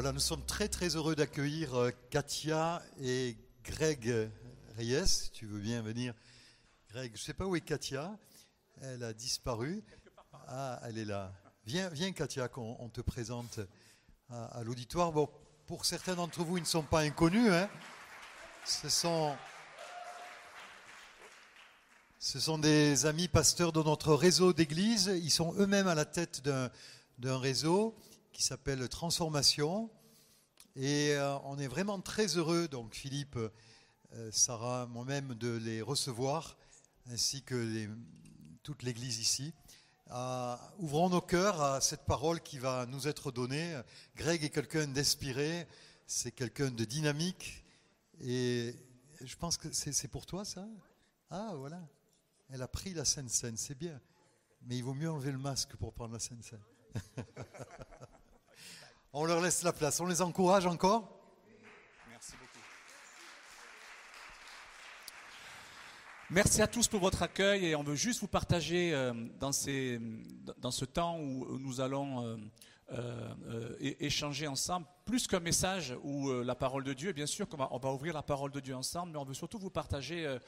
Voilà, nous sommes très très heureux d'accueillir euh, Katia et Greg Reyes. Tu veux bien venir Greg, je ne sais pas où est Katia. Elle a disparu. Ah, elle est là. Viens, viens Katia, qu'on te présente à, l'auditoire. Bon, pour certains d'entre vous, ils ne sont pas inconnus. Hein. Ce sont... Ce sont des amis pasteurs de notre réseau d'église. Ils sont eux-mêmes à la tête d'un réseau qui s'appelle Transformation. Et euh, on est vraiment très heureux, donc Philippe, euh, Sarah, moi-même, de les recevoir, ainsi que toute l'Église ici. ouvrons nos cœurs à cette parole qui va nous être donnée. Greg est quelqu'un d'inspiré, c'est quelqu'un de dynamique. Et je pense que c'est pour toi ça? Ah voilà. Elle a pris la scène, c'est bien. Mais il vaut mieux enlever le masque pour prendre la scène. On leur laisse la place. On les encourage encore Merci beaucoup. Merci à tous pour votre accueil et on veut juste vous partager euh, dans, ce temps où nous allons euh, euh, échanger ensemble, plus qu'un message ou la parole de Dieu. Bien sûr qu'on va, on va ouvrir la parole de Dieu ensemble, mais on veut surtout vous partager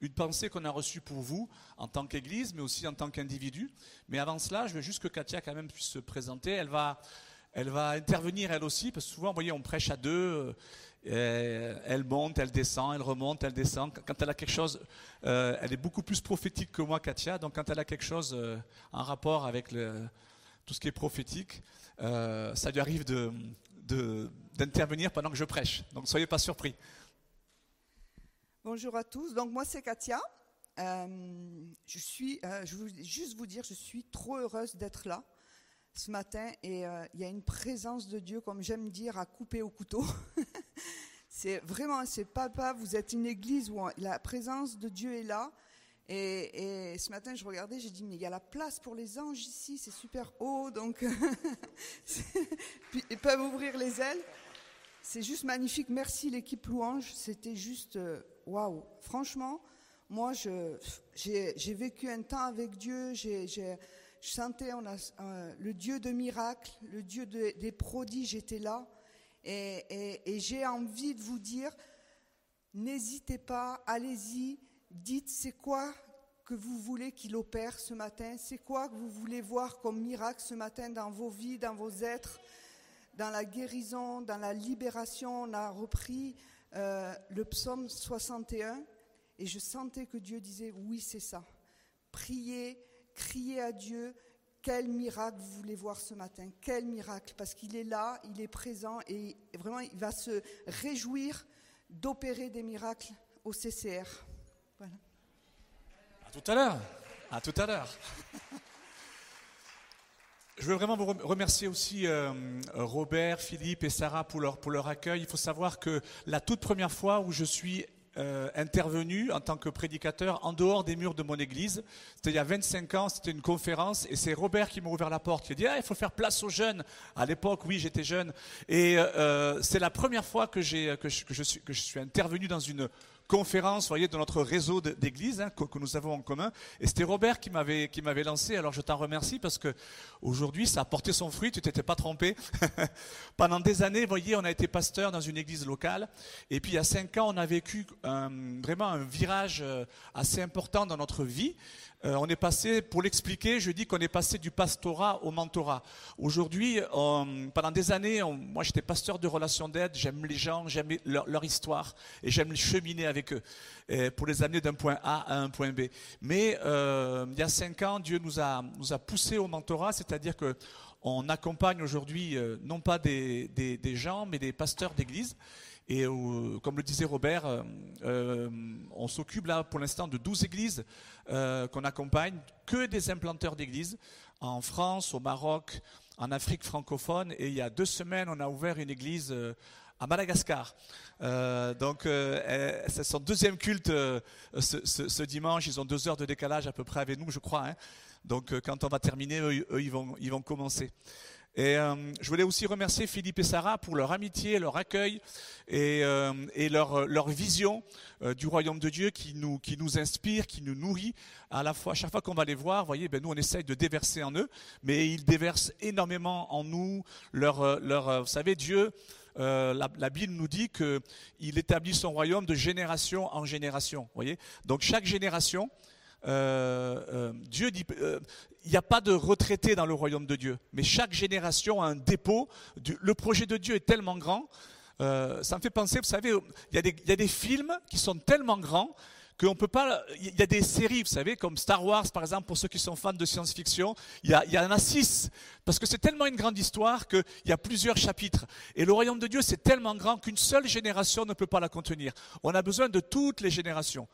une pensée qu'on a reçue pour vous en tant qu'Église, mais aussi en tant qu'individu. Mais avant cela, je veux juste que Katia quand même puisse se présenter. Elle va elle va intervenir elle aussi, parce que souvent, vous voyez, on prêche à deux. Euh, elle monte, elle descend, elle remonte, elle descend. Quand elle a quelque chose, euh, elle est beaucoup plus prophétique que moi, Katia. Donc, quand elle a quelque chose euh, en rapport avec tout ce qui est prophétique, ça lui arrive d'intervenir pendant que je prêche. Donc, soyez pas surpris. Bonjour à tous. Donc, moi, c'est Katia. je suis, je veux juste vous dire, je suis trop heureuse d'être là ce matin et euh, il y a une présence de Dieu, comme j'aime dire, à couper au couteau. c'est vraiment, c'est papa, vous êtes une église où la présence de Dieu est là. Et, ce matin, je regardais, j'ai dit, mais il y a la place pour les anges ici, c'est super haut, donc ils peuvent ouvrir les ailes. C'est juste magnifique. Merci l'équipe louange, c'était juste euh, waouh. Franchement, moi, j'ai vécu un temps avec Dieu, j'ai je sentais euh, le Dieu de miracles, le Dieu des prodiges était là. Et, j'ai envie de vous dire, n'hésitez pas, allez-y, dites c'est quoi que vous voulez qu'il opère ce matin, c'est quoi que vous voulez voir comme miracle ce matin dans vos vies, dans vos êtres, dans la guérison, dans la libération. On a repris euh, le psaume 61 et je sentais que Dieu disait oui c'est ça. Priez, criez à Dieu, quel miracle vous voulez voir ce matin Quel miracle Parce qu'il est là, il est présent et vraiment il va se réjouir d'opérer des miracles au CCR. Voilà. À tout à l'heure. À tout à l'heure. Je veux vraiment vous remercier aussi euh, Robert, Philippe et Sarah pour leur, pour leur accueil. Il faut savoir que la toute première fois où je suis euh, intervenu en tant que prédicateur en dehors des murs de mon église. C'était il y a 25 ans, c'était une conférence et c'est Robert qui m'a ouvert la porte. Il a dit ah, il faut faire place aux jeunes. À l'époque, oui, j'étais jeune et euh, c'est la première fois que suis que je suis intervenu dans une conférence, voyez, de notre réseau d'églises hein, que, nous avons en commun. Et c'était Robert qui m'avait qui m'avait lancé. Alors je t'en remercie parce que aujourd'hui ça a porté son fruit. Tu t'étais pas trompé. Pendant des années, voyez, on a été pasteur dans une église locale. Et puis il y a cinq ans, on a vécu vraiment un virage euh, assez important dans notre vie. Euh, on est passé, pour l'expliquer, je dis qu'on est passé du pastorat au mentorat. Aujourd'hui, pendant des années, moi j'étais pasteur de relations d'aide, j'aime les gens, j'aime leur, histoire et j'aime cheminer avec eux pour les amener d'un point A à un point B. Mais euh, il y a cinq ans, Dieu nous a, nous a poussé au mentorat, c'est-à-dire que on accompagne aujourd'hui euh, non pas des, des, gens, mais des pasteurs d'église. Et euh, comme le disait Robert, euh, euh, on s'occupe là pour l'instant de 12 églises qu'on accompagne, que des implanteurs d'églises en France, au Maroc, en Afrique francophone. Et il y a deux semaines, on a ouvert une église à Madagascar. donc, c'est son deuxième culte ce, dimanche. Ils ont deux heures de décalage à peu près avec nous, je crois. Hein. Donc, quand on va terminer, eux, ils, vont, ils vont commencer. Et euh, je voulais aussi remercier Philippe et Sarah pour leur amitié, leur accueil et, euh, leur, leur vision euh, du royaume de Dieu qui nous, qui nous inspire, qui nous nourrit. À la fois, à chaque fois qu'on va les voir, voyez, ben nous on essaye de déverser en eux, mais ils déversent énormément en nous. Leur, leur, vous savez, Dieu, euh, la, Bible nous dit qu'il établit son royaume de génération en génération. Donc chaque génération, euh, euh, Dieu dit, il n'y a pas de retraité dans le royaume de Dieu, mais chaque génération a un dépôt. Le projet de Dieu est tellement grand. Ça me fait penser, vous savez, il y, a des films qui sont tellement grands qu'on peut pas. Il y a des séries, vous savez, comme Star Wars, par exemple, pour ceux qui sont fans de science-fiction. Il y, en a six, parce que c'est tellement une grande histoire qu'il y a plusieurs chapitres. Et le royaume de Dieu, c'est tellement grand qu'une seule génération ne peut pas la contenir. On a besoin de toutes les générations.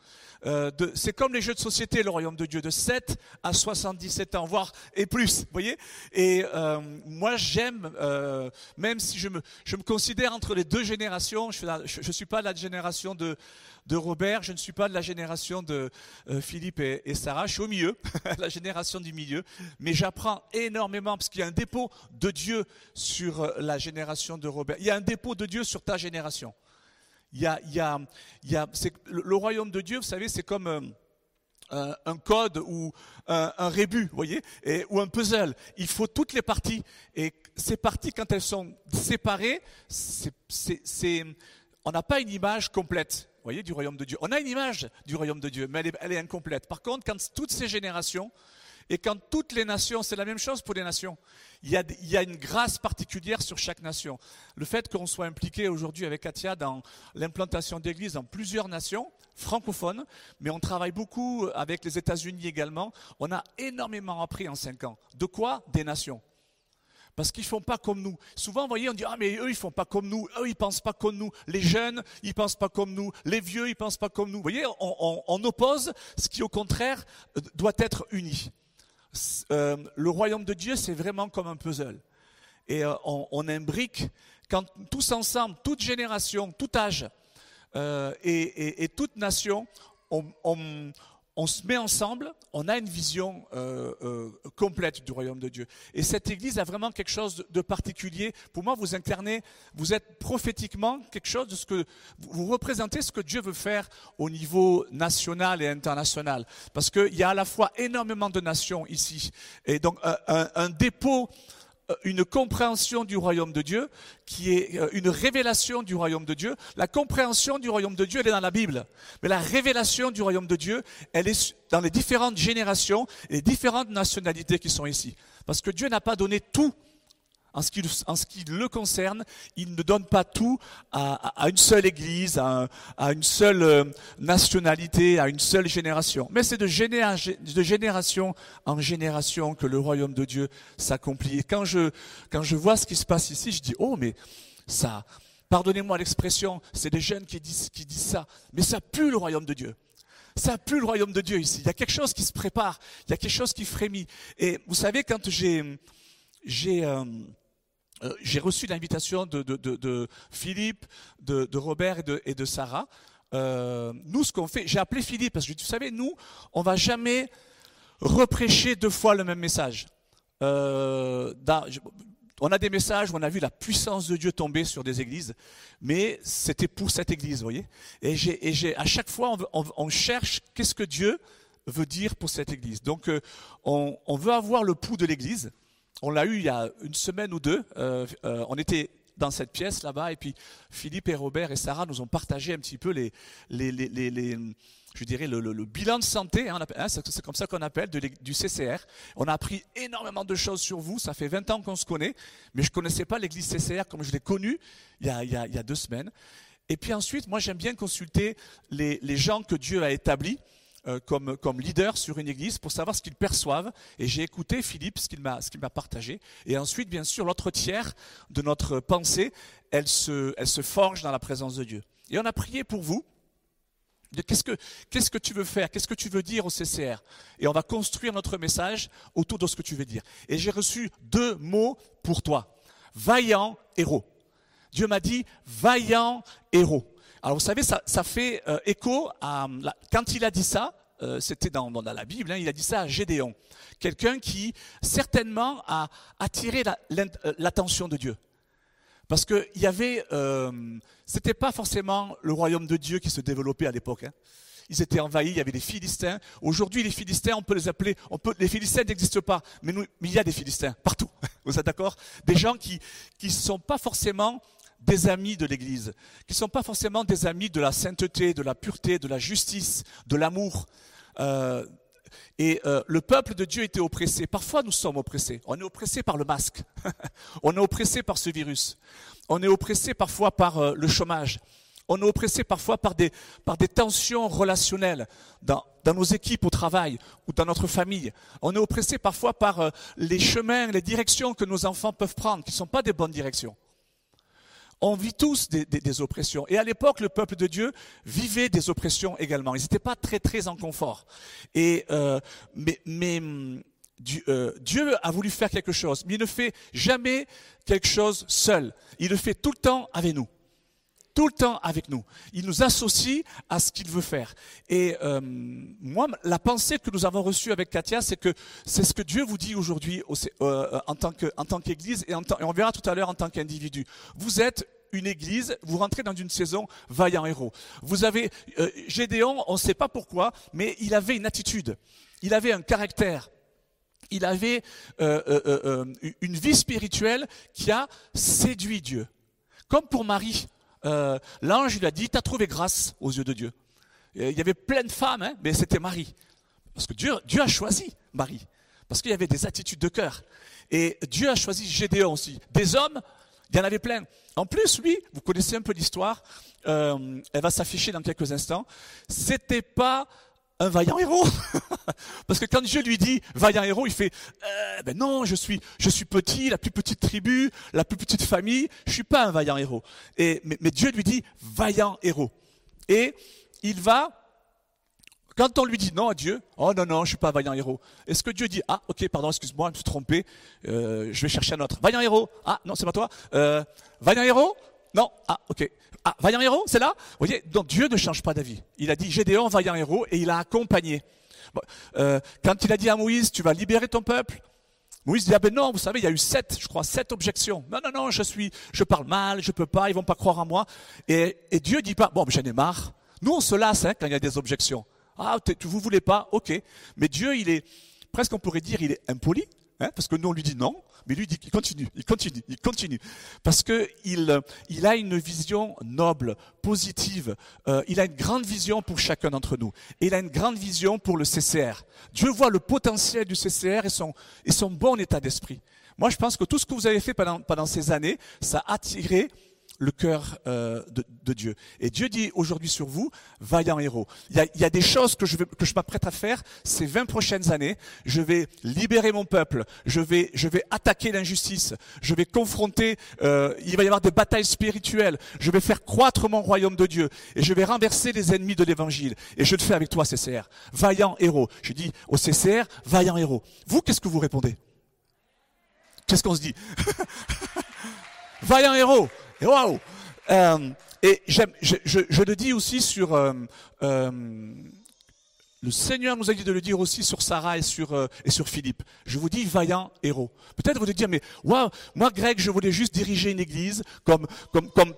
Euh, c'est comme les jeux de société, le royaume de Dieu, de 7 à 77 ans, voire et plus, vous voyez Et euh, moi, j'aime, euh, même si je me, je me considère entre les deux générations, je ne suis pas de la génération de de Robert, je ne suis pas de la génération de euh, Philippe et, Sarah, je suis au milieu, la génération du milieu, mais j'apprends énormément parce qu'il y a un dépôt de Dieu sur euh, la génération de Robert. Il y a un dépôt de Dieu sur ta génération. Il y a, le, royaume de Dieu, vous savez, c'est comme euh, un, code ou un, un rébut, vous voyez, ou un puzzle. Il faut toutes les parties. Et ces parties, quand elles sont séparées, on n'a pas une image complète voyez, du royaume de Dieu. On a une image du royaume de Dieu, mais elle est, incomplète. Par contre, quand toutes ces générations et quand toutes les nations, c'est la même chose pour les nations, il y, a, il y a une grâce particulière sur chaque nation. Le fait qu'on soit impliqué aujourd'hui avec Katia dans l'implantation d'églises dans plusieurs nations francophones, mais on travaille beaucoup avec les États-Unis également, on a énormément appris en cinq ans. De quoi? Des nations. Parce qu'ils font pas comme nous. Souvent, vous voyez, on dit, ah, mais eux, ils font pas comme nous. Eux, ils pensent pas comme nous. Les jeunes, ils pensent pas comme nous. Les vieux, ils pensent pas comme nous. Vous voyez, on, oppose ce qui, au contraire, euh, doit être uni. Euh, le royaume de Dieu, c'est vraiment comme un puzzle. Et euh, on, imbrique, quand tous ensemble, toute génération, tout âge et, toute nation, on, on, on se met ensemble, on a une vision euh, euh, complète du royaume de Dieu. Et cette Église a vraiment quelque chose de particulier. Pour moi, vous incarnez, vous êtes prophétiquement quelque chose de ce que vous représentez ce que Dieu veut faire au niveau national et international. Parce qu'il y a à la fois énormément de nations ici, et donc un, dépôt une compréhension du royaume de Dieu, qui est euh, une révélation du royaume de Dieu. La compréhension du royaume de Dieu, elle est dans la Bible. Mais la révélation du royaume de Dieu, elle est dans les différentes générations les différentes nationalités qui sont ici. Parce que Dieu n'a pas donné tout en ce, qui, le concerne, il ne donne pas tout à, une seule église, à, une seule euh, nationalité, à une seule génération. Mais c'est de, généra, de génération en génération que le royaume de Dieu s'accomplit. Et quand je, vois ce qui se passe ici, je dis, oh, mais ça, pardonnez-moi l'expression, c'est des jeunes qui disent, qui disent ça, mais ça pue le royaume de Dieu ça pue le royaume de Dieu ici. Il y a quelque chose qui se prépare, il y a quelque chose qui frémit. Et vous savez, quand j'ai j'ai euh, euh, j'ai reçu l'invitation de, Philippe, de, Robert et de, Sarah. Euh, nous, ce qu'on fait, j'ai appelé Philippe parce que vous savez, nous, on va jamais reprêcher deux fois le même message. Euh, on a des messages où on a vu la puissance de Dieu tomber sur des églises, mais c'était pour cette église, vous voyez. Et, à chaque fois, on, cherche qu'est-ce que Dieu veut dire pour cette église. Donc, on, on veut avoir le pouls de l'église on l'a eu il y a une semaine ou deux. Euh, euh, on était dans cette pièce là-bas et puis Philippe et Robert et Sarah nous ont partagé un petit peu je dirais le, bilan de santé, hein, hein, c'est comme ça qu'on appelle, du CCR. On a appris énormément de choses sur vous. Ça fait 20 ans qu'on se connaît, mais je connaissais pas l'église CCR comme je l'ai connue il y, a, deux semaines. Et puis ensuite, moi j'aime bien consulter les gens que Dieu a établis. Euh, comme, leader sur une église pour savoir ce qu'ils perçoivent. Et j'ai écouté Philippe, ce qu'il m'a, partagé. Et ensuite, bien sûr, l'autre tiers de notre pensée, elle se, forge dans la présence de Dieu. Et on a prié pour vous. Qu'est-ce que, tu veux faire? Qu'est-ce que tu veux dire au CCR Et on va construire notre message autour de ce que tu veux dire. Et j'ai reçu deux mots pour toi. Vaillant héros. Dieu m'a dit vaillant héros. Alors vous savez, ça, fait euh, écho à quand il a dit ça, euh, c'était dans, la Bible, hein, il a dit ça à Gédéon. Quelqu'un qui certainement a attiré l'attention de Dieu. Parce qu'il y avait, euh, c'était pas forcément le royaume de Dieu qui se développait à l'époque. Hein. Ils étaient envahis, il y avait des Philistins. Aujourd'hui, les Philistins, on peut les appeler, on peut, les Philistins n'existent pas, mais il y a des Philistins partout. Vous êtes d'accord? Des gens qui qui sont pas forcément des amis de l'Église, qui ne sont pas forcément des amis de la sainteté, de la pureté, de la justice, de l'amour. Euh, et euh, le peuple de Dieu était oppressé. Parfois, nous sommes oppressés. On est oppressé par le masque. on est oppressé par ce virus. On est oppressé parfois par euh, le chômage. On est oppressé parfois par des, tensions relationnelles dans, dans, nos équipes au travail ou dans notre famille. On est oppressé parfois par les chemins, les directions que nos enfants peuvent prendre, qui ne sont pas des bonnes directions. On vit tous des, oppressions. Et à l'époque, le peuple de Dieu vivait des oppressions également. Ils n'étaient pas très très en confort. Et euh, mais, mais hum, euh, Dieu, a voulu faire quelque chose, mais il ne fait jamais quelque chose seul. Il le fait tout le temps avec nous tout le temps avec nous. Il nous associe à ce qu'il veut faire. Et euh, moi, la pensée que nous avons reçue avec Katia, c'est que c'est ce que Dieu vous dit aujourd'hui euh, en tant en tant qu'Église et, on verra tout à l'heure en tant qu'individu. Vous êtes une église, vous rentrez dans une saison vaillant héros. Vous avez euh, Gédéon, on ne sait pas pourquoi, mais il avait une attitude, il avait un caractère, il avait une vie spirituelle qui a séduit Dieu. Comme pour Marie, euh, l'ange lui a dit, tu as trouvé grâce aux yeux de Dieu. il y avait plein de femmes, hein, mais c'était Marie. Parce que Dieu, Dieu a choisi Marie. Parce qu'il y avait des attitudes de cœur. Et Dieu a choisi Gédéon aussi. Des hommes, il y en avait plein. En plus, lui, vous connaissez un peu l'histoire, euh, elle va s'afficher dans quelques instants. C'était pas un vaillant héros. Parce que quand Dieu lui dit vaillant héros, il fait euh, ben non, je suis je suis petit, la plus petite tribu, la plus petite famille, je suis pas un vaillant héros. Et mais, Dieu lui dit vaillant héros. Et il va quand on lui dit non à Dieu, oh non, non, je suis pas un vaillant héros. Est-ce que Dieu dit, ah, ok, pardon, excuse-moi, je me suis trompé, euh, je vais chercher un autre. Vaillant héros, ah, non, c'est pas toi. Euh, vaillant héros, non, ah, ok. Ah, vaillant héros, c'est là? Vous voyez, donc Dieu ne change pas d'avis. Il a dit Gédéon, vaillant héros, et il a accompagné. Euh, quand il a dit à Moïse, tu vas libérer ton peuple, Moïse dit, ah ben non, vous savez, il y a eu sept, je crois, sept objections. Non, non, non, je suis, je parle mal, je peux pas, ils vont pas croire en moi. Et, et Dieu dit pas, bon, j'en ai marre. Nous, on se lasse hein, quand il y a des objections. Ah, vous voulez pas, ok. Mais Dieu, il est, presque on pourrait dire, il est impoli, hein, parce que nous, on lui dit non. Mais lui qu'il continue, il continue, il continue. Parce que il, il a une vision noble, positive. Euh, il a une grande vision pour chacun d'entre nous. Et il a une grande vision pour le CCR. Dieu voit le potentiel du CCR et son, et son bon état d'esprit. Moi, je pense que tout ce que vous avez fait pendant, pendant ces années, ça a attiré le cœur euh, de, Dieu. Et Dieu dit aujourd'hui sur vous, vaillant héros. Il y a, il y a des choses que je, vais, que je m'apprête à faire ces 20 prochaines années. Je vais libérer mon peuple. Je vais, je vais attaquer l'injustice. Je vais confronter. Euh, il va y avoir des batailles spirituelles. Je vais faire croître mon royaume de Dieu et je vais renverser les ennemis de l'Évangile. Et je le fais avec toi, CCR. Vaillant héros. Je dis au CCR, vaillant héros. Vous, qu'est-ce que vous répondez? Qu'est-ce qu'on se dit? Vaillant héros. Et waouh euh, Et je, je, le dis aussi sur... Euh, euh, le Seigneur nous a dit de le dire aussi sur Sarah et sur, et sur Philippe. Je vous dis vaillant héros. Peut-être vous allez dire, mais waouh, moi Greg, je voulais juste diriger une église comme, comme, comme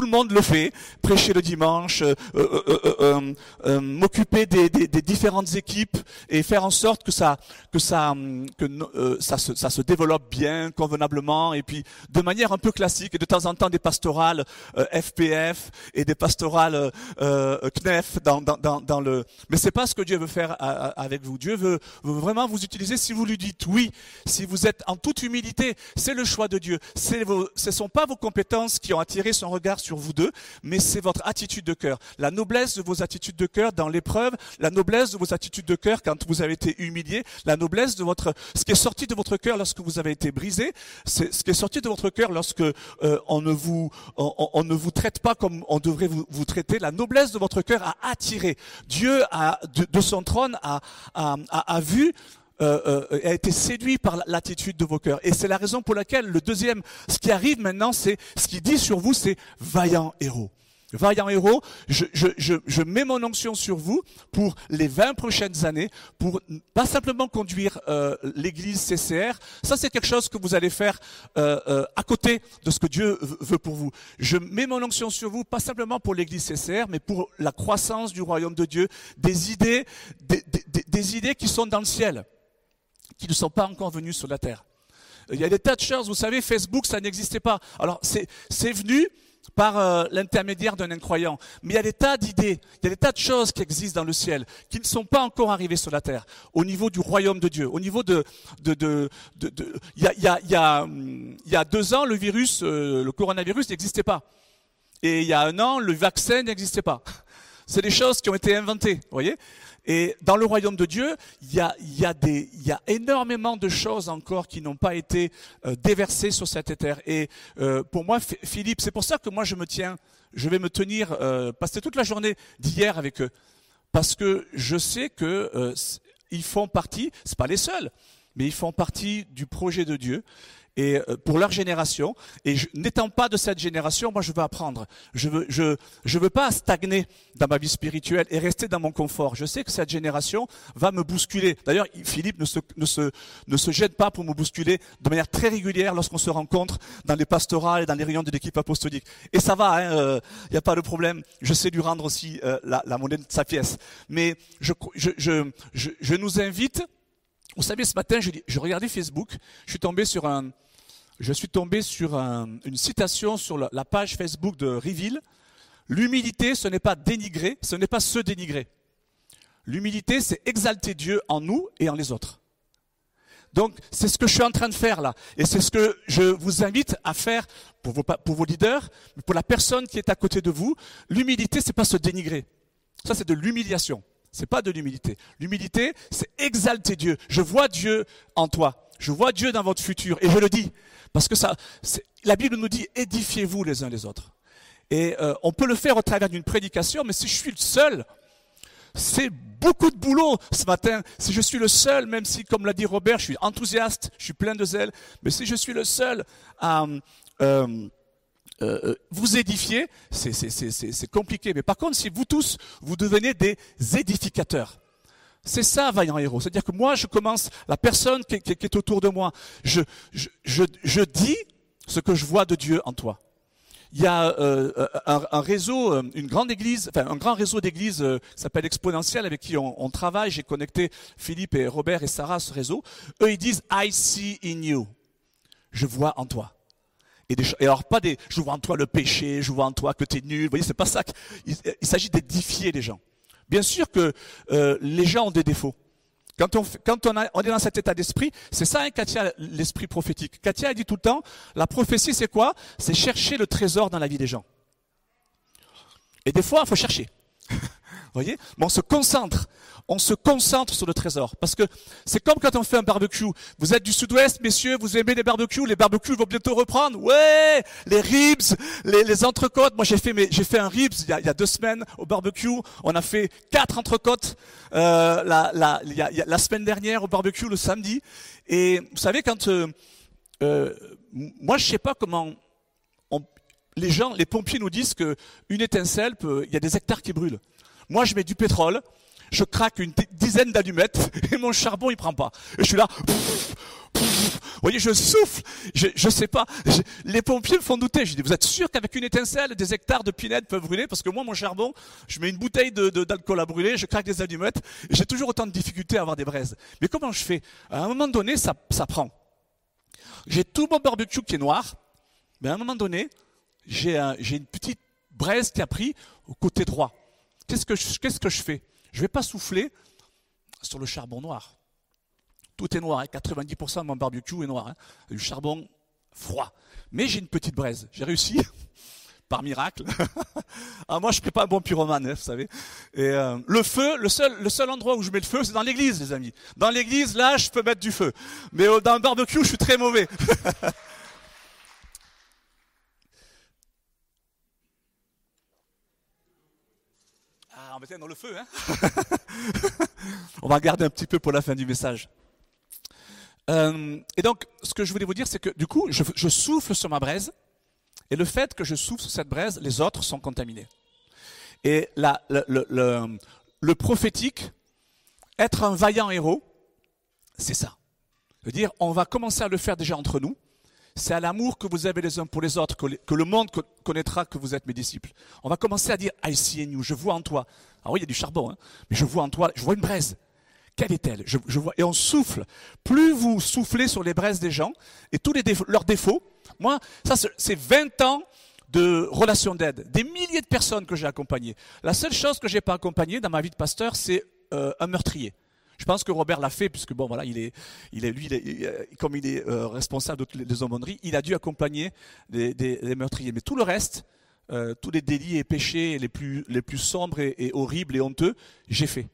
tout le monde le fait, prêcher le dimanche, euh, euh, euh, m'occuper des, différentes équipes et faire en sorte que ça que ça que ça se, développe bien, convenablement et puis de manière un peu classique et de temps en temps des pastorales FPF et des pastorales CNEF dans, dans, dans, le. Mais c'est pas ce que Dieu veut faire avec vous. Dieu veut, vraiment vous utiliser si vous lui dites oui, si vous êtes en toute humilité. C'est le choix de Dieu. Vos, ce sont pas vos compétences qui ont attiré son regard sur vous deux, mais c'est votre attitude de cœur. La noblesse de vos attitudes de cœur dans l'épreuve, la noblesse de vos attitudes de cœur quand vous avez été humilié, la noblesse de votre, ce qui est sorti de votre cœur lorsque vous avez été brisé, c'est ce qui est sorti de votre cœur lorsque euh, on ne vous, on, ne vous traite pas comme on devrait vous, traiter. La noblesse de votre cœur a attiré. Dieu a, de, son trône a, a, a vu euh, euh, a été séduit par l'attitude de vos cœurs. Et c'est la raison pour laquelle le deuxième, ce qui arrive maintenant, c'est ce qui dit sur vous, c'est vaillant héros. Vaillant héros, je, je, je, je, mets mon onction sur vous pour les 20 prochaines années, pour pas simplement conduire euh, l'église CCR. Ça, c'est quelque chose que vous allez faire euh, euh, à côté de ce que Dieu veut pour vous. Je mets mon onction sur vous, pas simplement pour l'église CCR, mais pour la croissance du royaume de Dieu, des idées, des, des, des idées qui sont dans le ciel, qui ne sont pas encore venues sur la terre. Il y a des tas de choses, vous savez, Facebook, ça n'existait pas. Alors, c'est venu, par euh, l'intermédiaire d'un incroyant. Mais il y a des tas d'idées, il y a des tas de choses qui existent dans le ciel, qui ne sont pas encore arrivées sur la terre, au niveau du royaume de Dieu, au niveau de... de, de, de, il, y a, il, y a, il, y a, a deux ans, le virus, euh, le coronavirus n'existait pas. Et il y a un an, le vaccin n'existait pas. C'est des choses qui ont été inventées, vous voyez et dans le royaume de Dieu, il y a, énormément de choses encore qui n'ont pas été euh, déversées sur cette terre. Et euh, pour moi, Philippe, c'est pour ça que moi je me tiens, je vais me tenir, euh, passer toute la journée d'hier avec eux, parce que je sais que ils font partie, c'est pas les seuls, mais ils font partie du projet de Dieu et euh, pour leur génération. Et n'étant pas de cette génération, moi je veux apprendre. Je veux, je, je veux pas stagner dans ma vie spirituelle et rester dans mon confort. Je sais que cette génération va me bousculer. D'ailleurs, Philippe ne se, ne se, ne se gêne pas pour me bousculer de manière très régulière lorsqu'on se rencontre dans les pastorales et dans les réunions de l'équipe apostolique. Et ça va, il hein, euh, n'y a pas de problème. Je sais lui rendre aussi euh, la, la monnaie de sa pièce. Mais je, je, je, je, je nous invite vous savez, ce matin, je, regardais Facebook, je suis tombé sur un, je suis tombé sur un, une citation sur la, la, page Facebook de Riville. L'humilité, ce n'est pas dénigrer, ce n'est pas se dénigrer. L'humilité, c'est exalter Dieu en nous et en les autres. Donc, c'est ce que je suis en train de faire là. Et c'est ce que je vous invite à faire pour vos, pour vos leaders, pour la personne qui est à côté de vous. L'humilité, c'est pas se dénigrer. Ça, c'est de l'humiliation. C'est pas de l'humilité. L'humilité, c'est exalter Dieu. Je vois Dieu en toi. Je vois Dieu dans votre futur. Et je le dis. Parce que ça, la Bible nous dit édifiez-vous les uns les autres. Et euh, on peut le faire au travers d'une prédication, mais si je suis le seul, c'est beaucoup de boulot ce matin. Si je suis le seul, même si, comme l'a dit Robert, je suis enthousiaste, je suis plein de zèle, mais si je suis le seul à euh, euh, vous édifier, c'est compliqué. Mais par contre, si vous tous, vous devenez des édificateurs, c'est ça, vaillant héros. C'est-à-dire que moi, je commence, la personne qui, qui, qui est autour de moi, je, je, je, dis ce que je vois de Dieu en toi. Il y a euh, un, un, réseau, euh, une grande église, enfin un grand réseau d'églises euh, s'appelle Exponentiel avec qui on, on travaille. J'ai connecté Philippe et Robert et Sarah à ce réseau. Eux, ils disent I see in you. Je vois en toi. Et, alors pas des, je en toi le péché, je vois en toi que tu es nul. Vous voyez, c'est pas ça. Il, s'agit d'édifier les gens. Bien sûr que euh, les gens ont des défauts. Quand on est dans cet état d'esprit, c'est ça, hein, Katia, l'esprit prophétique. Katia a dit tout le temps, la prophétie, c'est quoi? C'est chercher le trésor dans la vie des gens. Et des fois, il faut chercher. Voyez Mais on se concentre on se concentre sur le trésor. Parce que c'est comme quand on fait un barbecue. Vous êtes du sud-ouest, messieurs, vous aimez les barbecues, les barbecues vont bientôt reprendre. Ouais, les ribs, les, les entrecôtes. Moi, j'ai fait, mes, j'ai fait un ribs il y, a, deux semaines au barbecue. On a fait quatre entrecôtes euh, la, semaine dernière au barbecue, le samedi. Et vous savez, quand... Euh, euh, moi, je sais pas comment... Les gens, les pompiers nous disent que une étincelle, peut, il y a des hectares qui brûlent. Moi, je mets du pétrole, je craque une dizaine d'allumettes et mon charbon il prend pas. Et je suis là. vous voyez, je souffle. Je, je sais pas. Les pompiers me font douter. Je dis, vous êtes sûr qu'avec une étincelle, des hectares de pinèdes peuvent brûler? Parce que moi, mon charbon, je mets une bouteille de, de, d'alcool à brûler, je craque des allumettes. J'ai toujours autant de difficultés à avoir des braises. Mais comment je fais? À un moment donné, ça, ça prend. J'ai tout mon barbecue qui est noir. Mais à un moment donné, j'ai, un, j'ai une petite braise qui a pris au côté droit. Qu'est-ce que je, fais? Je ne vais pas souffler sur le charbon noir. Tout est noir, hein. 90% de mon barbecue est noir, hein. du charbon froid. Mais j'ai une petite braise. J'ai réussi, par miracle. ah, moi, je ne suis pas un bon pyromane, hein, vous savez. Et euh, le feu, le seul, le seul endroit où je mets le feu, c'est dans l'église, les amis. Dans l'église, là, je peux mettre du feu. Mais euh, dans le barbecue, je suis très mauvais. dans le. Hein on va regarder un petit peu pour la fin du message. Euh, et donc, ce que je voulais vous dire, c'est que du coup, je, souffle sur ma braise, et le fait que je souffle sur cette braise, les autres sont contaminés. Et la, le, le, le, le prophétique, être un vaillant héros, c'est ça. Je veux dire, on va commencer à le faire déjà entre nous. C'est à l'amour que vous avez les uns pour les autres que, le monde co- connaîtra que vous êtes mes disciples. On va commencer à dire I see you, je vois en toi. Ah oui, il y a du charbon, hein, mais je vois en toi, je vois une braise. Quelle est-elle? Je, vois, Et on souffle. Plus vous soufflez sur les braises des gens et tous leurs défauts, moi, ça c'est- c'est 20 ans de relations d'aide, des milliers de personnes que j'ai accompagnées. La seule chose que j'ai pas accompagnée dans ma vie de pasteur, c'est euh, un meurtrier. Je pense que Robert l'a fait, puisque bon, voilà, il est, lui, comme il est euh, responsable de des aumôneries, il a dû accompagner des, meurtriers. Mais tout le reste, euh, tous les délits et péchés les plus, les plus sombres et, et horribles et honteux, j'ai fait.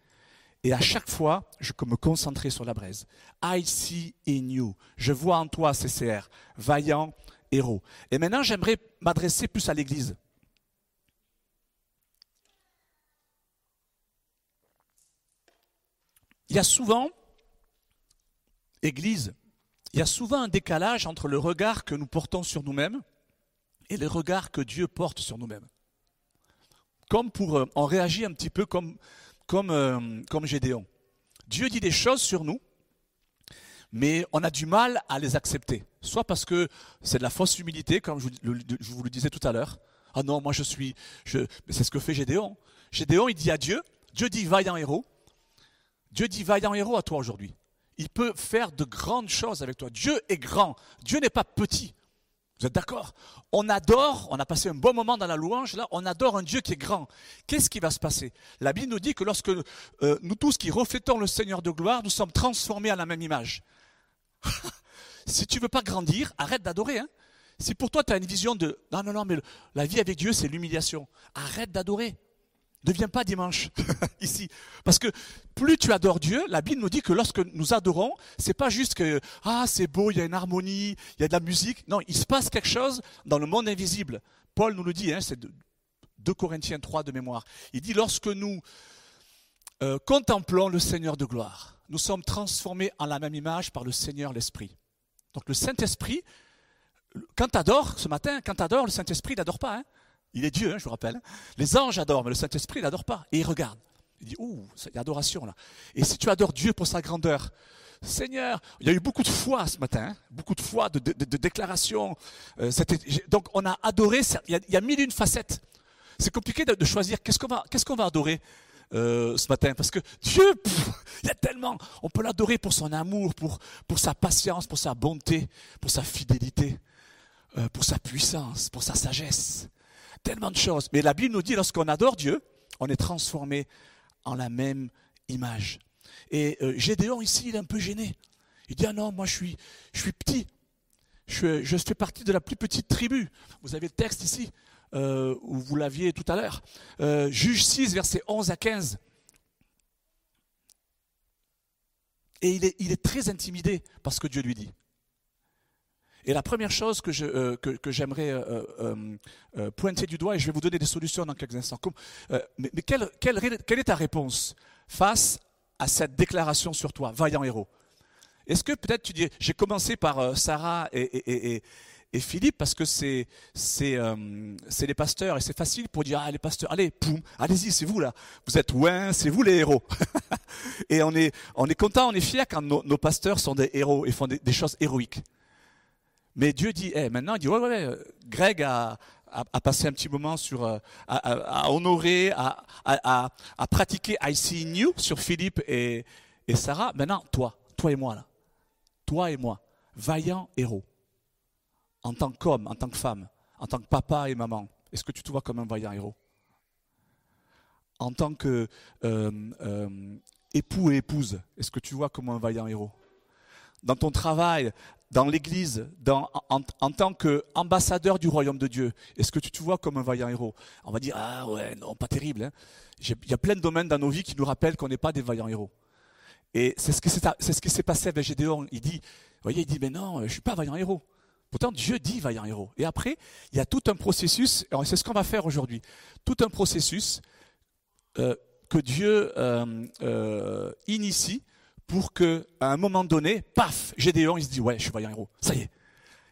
Et à chaque fois, je me concentrais sur la braise. I see in you. Je vois en toi, CCR, vaillant héros. Et maintenant, j'aimerais m'adresser plus à l'Église. Il y a souvent, Église, il y a souvent un décalage entre le regard que nous portons sur nous-mêmes et le regard que Dieu porte sur nous-mêmes. Comme pour, euh, on réagit un petit peu euh, comme Gédéon. Dieu dit des choses sur nous, mais on a du mal à les accepter. Soit parce que c'est de la fausse humilité, comme je vous, le- disais tout à l'heure. Ah non, moi je suis, c'est ce que fait Gédéon. Gédéon, il dit à Dieu, Dieu dit vaillant héros. Dieu dit vaillant héros à toi aujourd'hui. Il peut faire de grandes choses avec toi. Dieu est grand. Dieu n'est pas petit. Vous êtes d'accord? On adore, on a passé un bon moment dans la louange, là, on adore un Dieu qui est grand. Qu'est-ce qui va se passer? La Bible nous dit que lorsque euh, nous tous qui reflétons le Seigneur de gloire, nous sommes transformés à la même image. si tu veux pas grandir, arrête d'adorer. Hein si pour toi tu as une vision de non, non, non, mais la vie avec Dieu c'est l'humiliation, arrête d'adorer. Ne viens pas dimanche ici. Parce que plus tu adores Dieu, la Bible nous dit que lorsque nous adorons, c'est pas juste que ah c'est beau, il y a une harmonie, il y a de la musique. Non, il se passe quelque chose dans le monde invisible. Paul nous le dit, hein, c'est de- 2 Corinthiens 3 de mémoire. Il dit lorsque nous euh, contemplons le Seigneur de gloire, nous sommes transformés en la même image par le Seigneur l'Esprit. Donc le Saint-Esprit, quand tu adores ce matin, quand tu adores, le Saint-Esprit n'adore pas. hein. Il est Dieu, hein, je vous rappelle. Les anges adorent, mais le Saint-Esprit il n'adore pas. Et il regarde. Il dit, ouh, il y a adoration là. Et si tu adores Dieu pour sa grandeur, Seigneur, il y a eu beaucoup de foi ce matin, hein, beaucoup de foi, de, déclarations. Euh, donc on a adoré, il y a, il y a mille une facettes. C'est compliqué de, choisir qu'est-ce qu'on va, adorer euh, ce matin, parce que Dieu, il y a tellement, on peut l'adorer pour son amour, pour, pour sa patience, pour sa bonté, pour sa fidélité, euh, pour sa puissance, pour sa sagesse, tellement de choses. Mais la Bible nous dit, lorsqu'on adore Dieu, on est transformé en la même image. Et euh, Gédéon ici, il est un peu gêné. Il dit, ah non, moi je suis, je suis petit. Je, fais partie de la plus petite tribu. Vous avez le texte ici, euh, où vous l'aviez tout à l'heure. Euh, Juge 6, versets 11 à 15. Et il est, il est très intimidé par ce que Dieu lui dit. Et la première chose que, euh, que, j'aimerais euh, euh, pointer du doigt, et je vais vous donner des solutions dans quelques instants. Mais quelle, quelle, quelle est ta réponse face à cette déclaration sur toi, vaillant héros? Est-ce que peut-être tu dis, j'ai commencé par Sarah et, et- et- Philippe parce que c'est, c'est, c'est les pasteurs et c'est facile pour dire, ah les pasteurs, allez, poum, allez-y, c'est vous là. Vous êtes ouin, c'est vous les héros. et on est, on est content, on est fiers quand nos, pasteurs sont des héros et font des choses héroïques. Mais Dieu dit, eh, maintenant, il dit, ouais, ouais, euh, Greg a, passé un petit moment sur, euh, à, à honorer, à, pratiquer I see you sur Philippe et, Sarah. Maintenant, toi, toi et moi, là. Toi et moi, vaillants héros. En tant qu'homme, en tant que femme, en tant que papa et maman, est-ce que tu te vois comme un vaillant héros? En tant que euh, euh, époux et épouse, est-ce que tu vois comme un vaillant héros? Dans ton travail, dans l'église, en, en tant qu'ambassadeur du royaume de Dieu, est-ce que tu te vois comme un vaillant héros? On va dire, ah ouais, non, pas terrible. hein. Il y a plein de domaines dans nos vies qui nous rappellent qu'on n'est pas des vaillants héros. Et c'est ce qui s'est passé avec Gédéon. Il dit, voyez, il dit, mais non, je ne suis pas vaillant héros. Pourtant, Dieu dit vaillant héros. Et après, il y a tout un processus, c'est ce qu'on va faire aujourd'hui, tout un processus euh, que Dieu euh, euh, initie pour que, à un moment donné, paf, Gédéon, il se dit, ouais, je suis vaillant héros. Ça y est.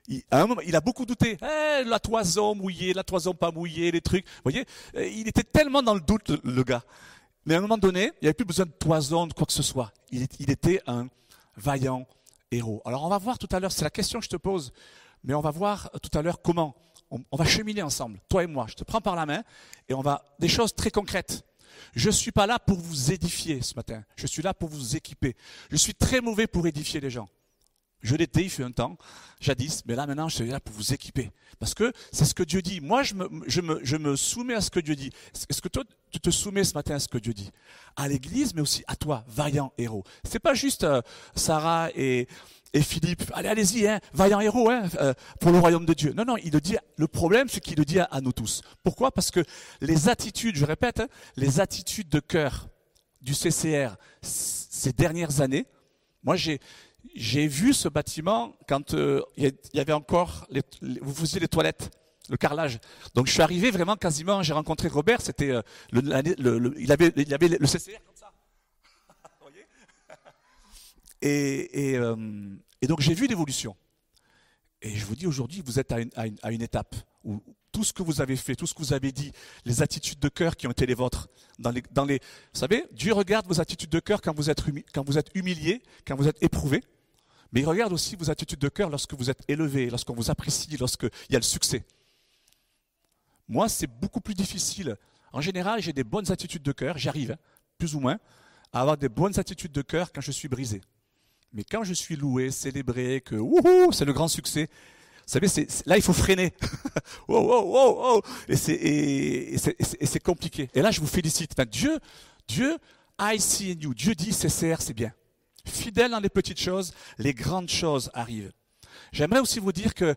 Il, à un moment, il a beaucoup douté. Eh, la toison mouillée, la toison pas mouillée, les trucs. Vous voyez, euh, il était tellement dans le doute, le gars. Mais à un moment donné, il n'y avait plus besoin de toison, de quoi que ce soit. Il, était un vaillant héros. Alors on va voir tout à l'heure, c'est la question que je te pose, mais on va voir tout à l'heure comment. On, va cheminer ensemble, toi et moi. Je te prends par la main et on va des choses très concrètes. Je ne suis pas là pour vous édifier ce matin. Je suis là pour vous équiper. Je suis très mauvais pour édifier les gens. Je l'étais, il fut un temps, jadis, mais là maintenant, je suis là pour vous équiper. Parce que c'est ce que Dieu dit. Moi, je me soumets à ce que Dieu dit. Est-ce que toi, tu te soumets ce matin à ce que Dieu dit? À l'Église, mais aussi à toi, vaillant héros. C'est pas juste euh, Sarah et, et Philippe, allez, allez-y, hein, vaillant héros hein, euh, pour le royaume de Dieu. Non, non, il le dit. Le problème, c'est qu'il le dit à, nous tous. Pourquoi? Parce que les attitudes, je répète, hein, les attitudes de cœur du CCR ces dernières années, moi j'ai j'ai vu ce bâtiment quand euh, il y avait encore, les, vous faisiez les toilettes, le carrelage. Donc je suis arrivé vraiment quasiment, j'ai rencontré Robert, c'était euh, le, il avait, il avait le CCR comme ça. et, et, euh, et, donc j'ai vu l'évolution. Et je vous dis aujourd'hui, vous êtes à une, étape où tout ce que vous avez fait, tout ce que vous avez dit, les attitudes de cœur qui ont été les vôtres, dans les, dans vous savez, Dieu regarde vos attitudes de cœur quand vous êtes, humi, quand vous êtes humilié, quand vous êtes éprouvé. Mais il regarde aussi vos attitudes de cœur lorsque vous êtes élevé, lorsqu'on vous apprécie, lorsqu'il y a le succès. Moi, c'est beaucoup plus difficile. En général, j'ai des bonnes attitudes de cœur, j'arrive, hein, plus ou moins, à avoir des bonnes attitudes de cœur quand je suis brisé. Mais quand je suis loué, célébré, que wouhou, c'est le grand succès, vous savez, là, il faut freiner. wow, wow, wow, wow. Et, c'est, et, c'est, compliqué. Et là, je vous félicite. Dieu, Dieu, I see in you. Dieu dit, CCR, c'est bien. Fidèle dans les petites choses, les grandes choses arrivent. J'aimerais aussi vous dire que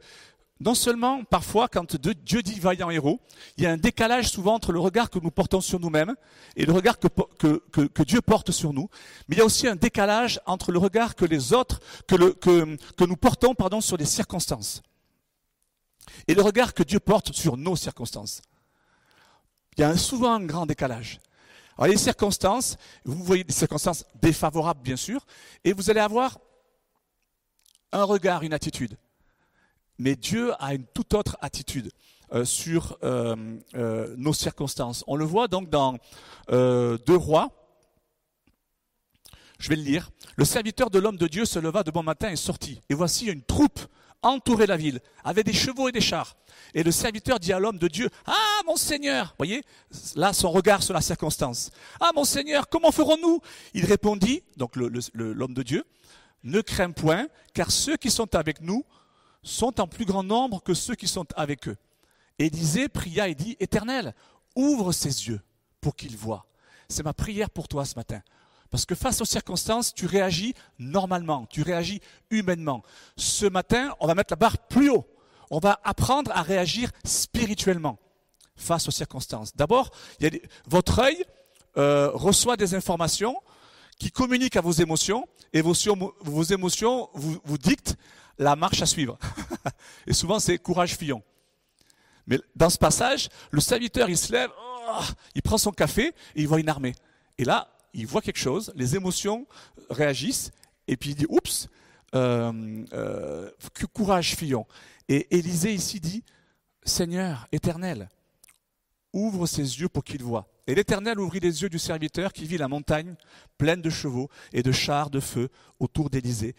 non seulement parfois quand Dieu dit vaillant héros, il y a un décalage souvent entre le regard que nous portons sur nous-mêmes et le regard que, Dieu porte sur nous, mais il y a aussi un décalage entre le regard que les autres, que, nous portons sur les circonstances et le regard que Dieu porte sur nos circonstances. Il y a souvent un grand décalage. Alors les circonstances, vous voyez des circonstances défavorables bien sûr, et vous allez avoir un regard, une attitude. Mais Dieu a une toute autre attitude euh, sur euh, euh, nos circonstances. On le voit donc dans Deux Rois. Je vais le lire. Le serviteur de l'homme de Dieu se leva de bon matin et sortit. Et voici une troupe entourait la ville, avec des chevaux et des chars. Et le serviteur dit à l'homme de Dieu, Ah, mon Seigneur, voyez, là son regard sur la circonstance. Ah, mon Seigneur, comment ferons-nous? Il répondit, donc l'homme de Dieu, Ne crains point, car ceux qui sont avec nous sont en plus grand nombre que ceux qui sont avec eux. Élisée pria et dit, Éternel, ouvre ses yeux pour qu'il voie. C'est ma prière pour toi ce matin. Parce que face aux circonstances, tu réagis normalement, tu réagis humainement. Ce matin, on va mettre la barre plus haut. On va apprendre à réagir spirituellement face aux circonstances. D'abord, votre œil euh, reçoit des informations qui communiquent à vos émotions et vos, émotions vous, dictent la marche à suivre. et souvent, c'est courage fillon. Mais dans ce passage, le serviteur, il se lève, oh, il prend son café et il voit une armée. Et là, il voit quelque chose, les émotions réagissent, et puis il dit Oups, euh, euh, courage, fillon. Et Élisée ici dit Seigneur éternel, ouvre ses yeux pour qu'il voie. Et l'Éternel ouvrit les yeux du serviteur qui vit la montagne pleine de chevaux et de chars de feu autour d'Élysée.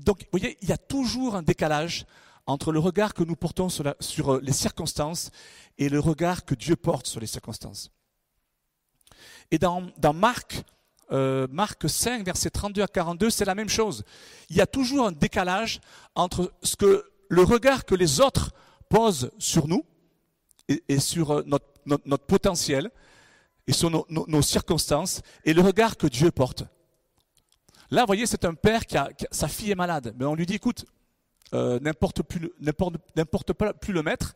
Donc, vous voyez, il y a toujours un décalage entre le regard que nous portons sur, sur les circonstances et le regard que Dieu porte sur les circonstances. Et dans, Marc, euh, Marc 5, versets 32 à 42, c'est la même chose. Il y a toujours un décalage entre ce que, le regard que les autres posent sur nous et, sur euh, notre, potentiel et sur nos, circonstances et le regard que Dieu porte. Là, vous voyez, c'est un père qui a, sa fille est malade, mais on lui dit, écoute, euh, n'importe plus, le mettre,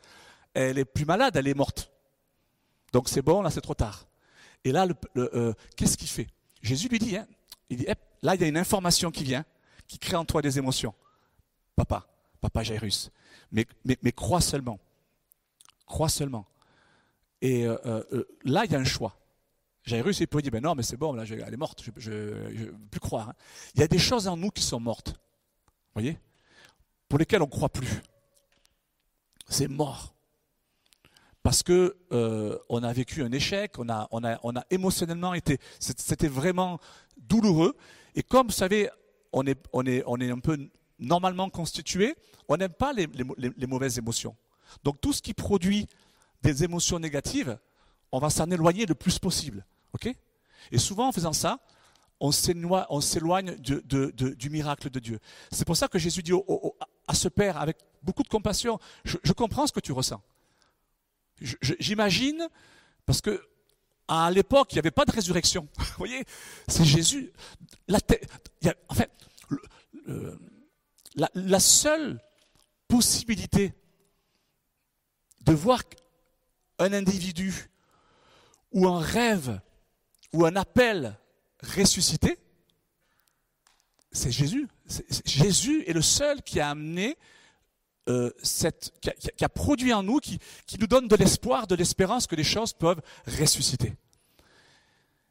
elle est plus malade, elle est morte. Donc c'est bon, là c'est trop tard. Et là, euh, qu'est-ce qu'il fait? Jésus lui dit, hein, il dit, là, il y a une information qui vient, qui crée en toi des émotions. Papa, papa Jairus, mais, crois seulement. Crois seulement. Et euh, là, il y a un choix. Jairus, il peut dire, ben non, mais c'est bon, là, elle est morte, je ne veux plus croire. Hein. Il y a des choses en nous qui sont mortes. Vous voyez pour lesquels on ne croit plus. C'est mort. Parce que euh, on a vécu un échec, on a, on a, on a émotionnellement été, c'était vraiment douloureux. Et comme vous savez, on est, on est, on est un peu normalement constitué, on n'aime pas les, mauvaises émotions. Donc tout ce qui produit des émotions négatives, on va s'en éloigner le plus possible. Ok? Et souvent en faisant ça, on s'éloigne du miracle de Dieu. C'est pour ça que Jésus dit à ce Père, avec beaucoup de compassion, je, comprends ce que tu ressens. J'imagine, parce que à l'époque, il n'y avait pas de résurrection. Vous voyez, c'est Jésus. La, seule possibilité de voir un individu ou un rêve ou un appel ressuscité, c'est Jésus. Jésus est le seul qui a amené euh, cette, qui a, produit en nous, qui, qui nous donne de l'espoir, de l'espérance que les choses peuvent ressusciter.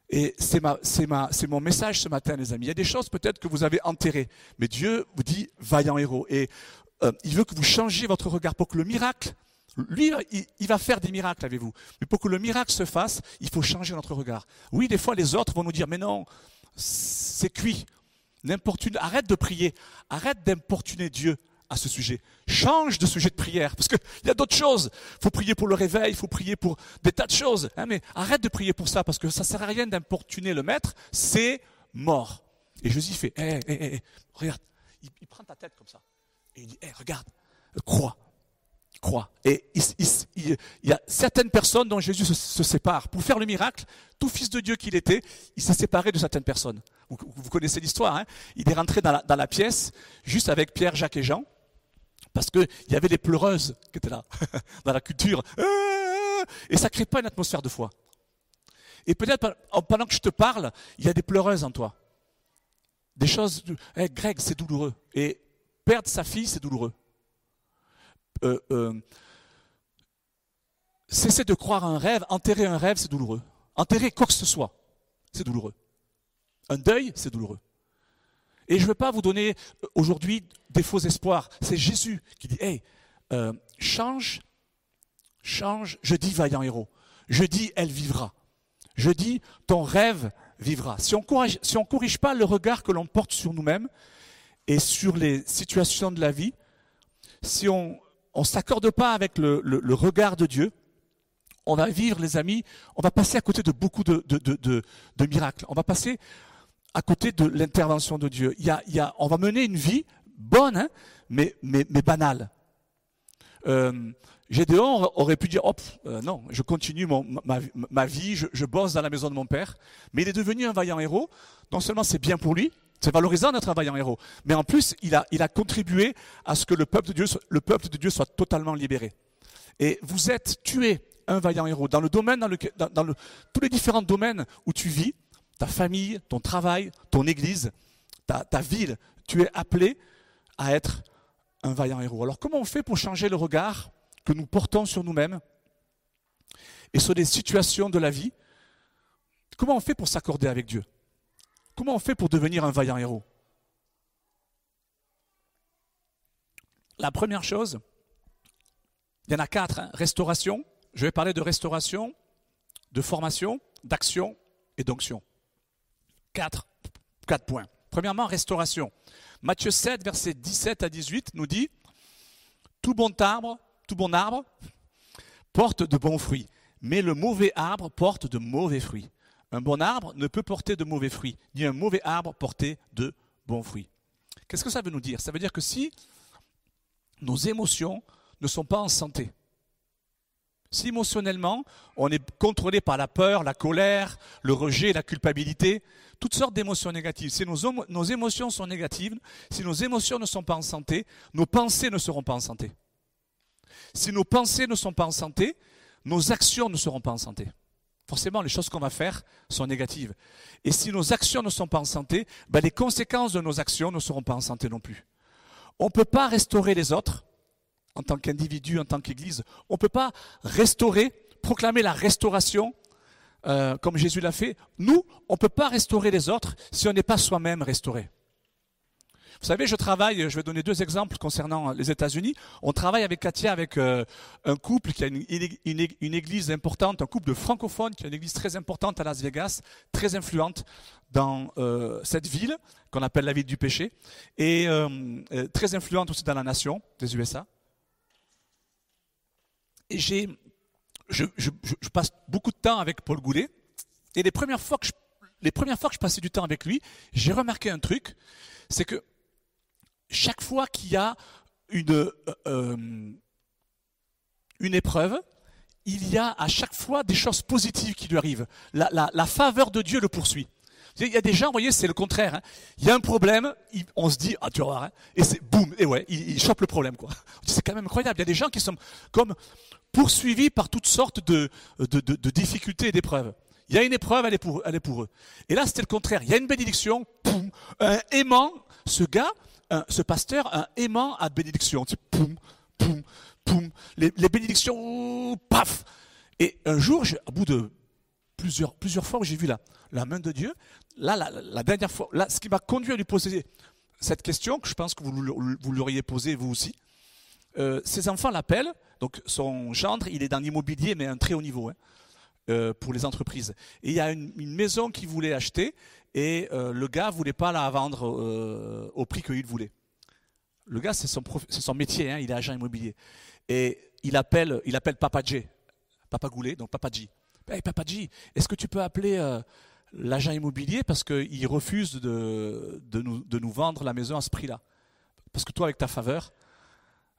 Et c'est ma, ma, mon message ce matin, les amis. Il y a des choses peut-être que vous avez enterrées, mais Dieu vous dit vaillant héros. Et euh, il veut que vous changiez votre regard pour que le miracle, lui, il, va faire des miracles avec vous. Mais pour que le miracle se fasse, il faut changer notre regard. Oui, des fois, les autres vont nous dire, mais non, c'est cuit. Arrête de prier. Arrête d'importuner Dieu à ce sujet. Change de sujet de prière, parce qu'il y a d'autres choses. Il faut prier pour le réveil, il faut prier pour des tas de choses. Hein, mais arrête de prier pour ça, parce que ça ne sert à rien d'importuner le maître, c'est mort. Et Jésus fait, hé, hé, hé, regarde, il, prend ta tête comme ça. Et il dit, hé, regarde, crois, crois. Et il, y a certaines personnes dont Jésus se, sépare. Pour faire le miracle, tout fils de Dieu qu'il était, il s'est séparé de certaines personnes. Vous, connaissez l'histoire. Hein il est rentré dans la, pièce juste avec Pierre, Jacques et Jean. Parce qu'il y avait des pleureuses qui étaient là, dans la culture. Et ça ne crée pas une atmosphère de foi. Et peut-être pendant que je te parle, il y a des pleureuses en toi. Des choses. Hey, Greg, c'est douloureux. Et perdre sa fille, c'est douloureux. Euh, euh, cesser de croire un rêve, enterrer un rêve, c'est douloureux. Enterrer quoi que ce soit, c'est douloureux. Un deuil, c'est douloureux. Et je ne veux pas vous donner euh, aujourd'hui des faux espoirs. C'est Jésus qui dit, hey, change, change, je dis vaillant héros. Je dis, elle vivra. Je dis, ton rêve vivra. Si on ne si corrige pas le regard que l'on porte sur nous-mêmes et sur les situations de la vie, si on on s'accorde pas avec le, regard de Dieu, on va vivre, les amis, on va passer à côté de beaucoup de, miracles. On va passer à côté de l'intervention de Dieu. Il y a, on va mener une vie bonne, hein, mais, mais, banale. Euh, Gédéon aurait pu dire, hop, euh, non, je continue ma, vie, je, bosse dans la maison de mon père, mais il est devenu un vaillant héros. Non seulement c'est bien pour lui, c'est valorisant d'être un vaillant héros. Mais en plus, il a, contribué à ce que le peuple, de Dieu, soit totalement libéré. Et vous êtes tué un vaillant héros dans le domaine, dans, tous les différents domaines où tu vis, ta famille, ton travail, ton église, ta ville, tu es appelé à être un vaillant héros. Alors comment on fait pour changer le regard que nous portons sur nous-mêmes et sur les situations de la vie Comment on fait pour s'accorder avec Dieu? Comment on fait pour devenir un vaillant héros? La première chose, il y en a quatre. Hein. Restauration. Je vais parler de restauration, de formation, d'action et d'onction. Quatre, quatre points. Premièrement, restauration. Matthieu 7, versets 17 à 18 nous dit Tout bon arbre, tout bon arbre porte de bons fruits, mais le mauvais arbre porte de mauvais fruits. Un bon arbre ne peut porter de mauvais fruits, ni un mauvais arbre porter de bons fruits. Qu'est-ce que ça veut nous dire? Ça veut dire que si nos émotions ne sont pas en santé, si émotionnellement on est contrôlé par la peur, la colère, le rejet, la culpabilité, toutes sortes d'émotions négatives, si nos, nos, émotions sont négatives, si nos émotions ne sont pas en santé, nos pensées ne seront pas en santé. Si nos pensées ne sont pas en santé, nos actions ne seront pas en santé forcément, les choses qu'on va faire sont négatives. Et si nos actions ne sont pas en santé, ben, les conséquences de nos actions ne seront pas en santé non plus. On ne peut pas restaurer les autres en tant qu'individu, en tant qu'Église. On ne peut pas restaurer, proclamer la restauration euh, comme Jésus l'a fait. Nous, on ne peut pas restaurer les autres si on n'est pas soi-même restauré. Vous savez, je travaille, je vais donner deux exemples concernant les États-Unis. On travaille avec Katia, avec euh, un couple qui a une, église importante, un couple de francophones qui a une église très importante à Las Vegas, très influente dans euh, cette ville qu'on appelle la ville du péché, et euh, très influente aussi dans la nation des USA. Et j'ai, je, passe beaucoup de temps avec Paul Goulet, et les premières fois que je passais du temps avec lui, j'ai remarqué un truc, c'est que chaque fois qu'il y a une, euh, euh, une épreuve, il y a à chaque fois des choses positives qui lui arrivent. La, faveur de Dieu le poursuit. Il y a des gens, vous voyez, c'est le contraire. Hein. Il y a un problème, on se dit, ah tu vas voir, hein. et c'est boum, et ouais, il, chope le problème. quoi. C'est quand même incroyable. Il y a des gens qui sont comme poursuivis par toutes sortes de, de, difficultés et d'épreuves. Il y a une épreuve, elle est pour, elle est pour eux. Et là, c'était le contraire. Il y a une bénédiction, boum, un aimant. Ce gars, ce pasteur, un aimant à bénédiction. Tu poum, poum, poum. Les, bénédictions, paf. Et un jour, au bout de plusieurs, plusieurs fois où j'ai vu la, la main de Dieu, là, la, dernière fois, là, ce qui m'a conduit à lui poser cette question, que je pense que vous, vous l'auriez posée vous aussi, euh, ses enfants l'appellent, donc son gendre, il est dans l'immobilier, mais à un très haut niveau. Hein, euh, pour les entreprises. Et il y a une, maison qu'il voulait acheter et euh, le gars voulait pas la vendre euh, au prix qu'il voulait. Le gars, c'est son, métier, hein, il est agent immobilier. Et il appelle, il appelle Papa J, Papa Goulet, donc Papa J. Hey, Papa J, est-ce que tu peux appeler l'agent immobilier parce qu'il refuse de, nous, de nous vendre la maison à ce prix-là? Parce que toi, avec ta faveur.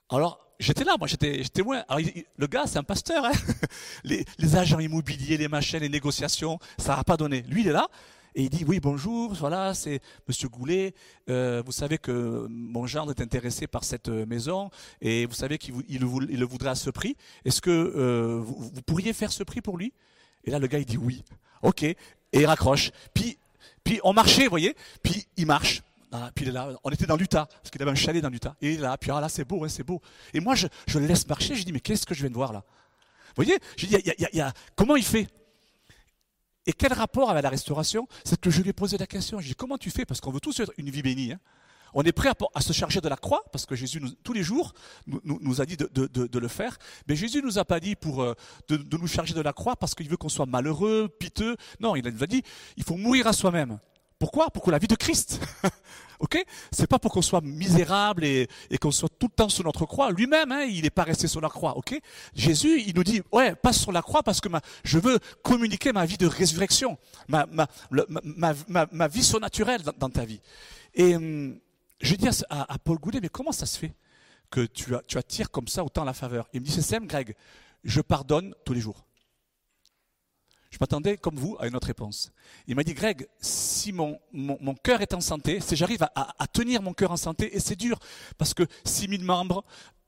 Alors, j'étais là, moi, j'étais. Alors, le gars, c'est un pasteur. Hein les, agents immobiliers, les machins, les négociations, ça n'a pas donné. Lui, il est là. Et il dit, oui, bonjour, voilà, c'est Monsieur Goulet. Euh, vous savez que mon gendre est intéressé par cette euh, maison et vous savez qu'il il le voudrait à ce prix. Est-ce que euh, vous, pourriez faire ce prix pour lui? Et là, le gars, il dit oui. OK. Et il raccroche. Puis, puis on marchait, vous voyez? Puis il marche. Puis là. On était dans l'Utah, parce qu'il avait un chalet dans l'Utah. Et là. Puis ah, là, c'est beau, hein, c'est beau. Et moi, je, le laisse marcher. Je dis, mais qu'est-ce que je viens de voir là? Vous voyez Je dis, y comment il fait? Et quel rapport avec la restauration? C'est que je lui ai posé la question. Je dit, comment tu fais? Parce qu'on veut tous une vie bénie. Hein. on est prêt à, se charger de la croix, parce que Jésus, tous les jours, nous, a dit de, le faire. Mais Jésus nous a pas dit pour, euh, de, nous charger de la croix parce qu'il veut qu'on soit malheureux, piteux. Non, il nous a dit, il faut mourir à soi-même. Pourquoi? Pour la vie de Christ. ok? C'est pas pour qu'on soit misérable et, qu'on soit tout le temps sur notre croix. Lui-même, hein, il n'est pas resté sur la croix. Ok? Jésus, il nous dit, ouais, passe sur la croix parce que je veux communiquer ma vie de résurrection, ma, ma, vie surnaturelle dans, ta vie. Et hum, je dis à, Paul Goulet, mais comment ça se fait que tu, tu attires comme ça autant la faveur? Il me dit, c'est simple, Greg, je pardonne tous les jours. Je m'attendais, comme vous, à une autre réponse. Il m'a dit, Greg, si mon, mon, cœur est en santé, si j'arrive à, tenir mon cœur en santé, et c'est dur, parce que 6000 membres,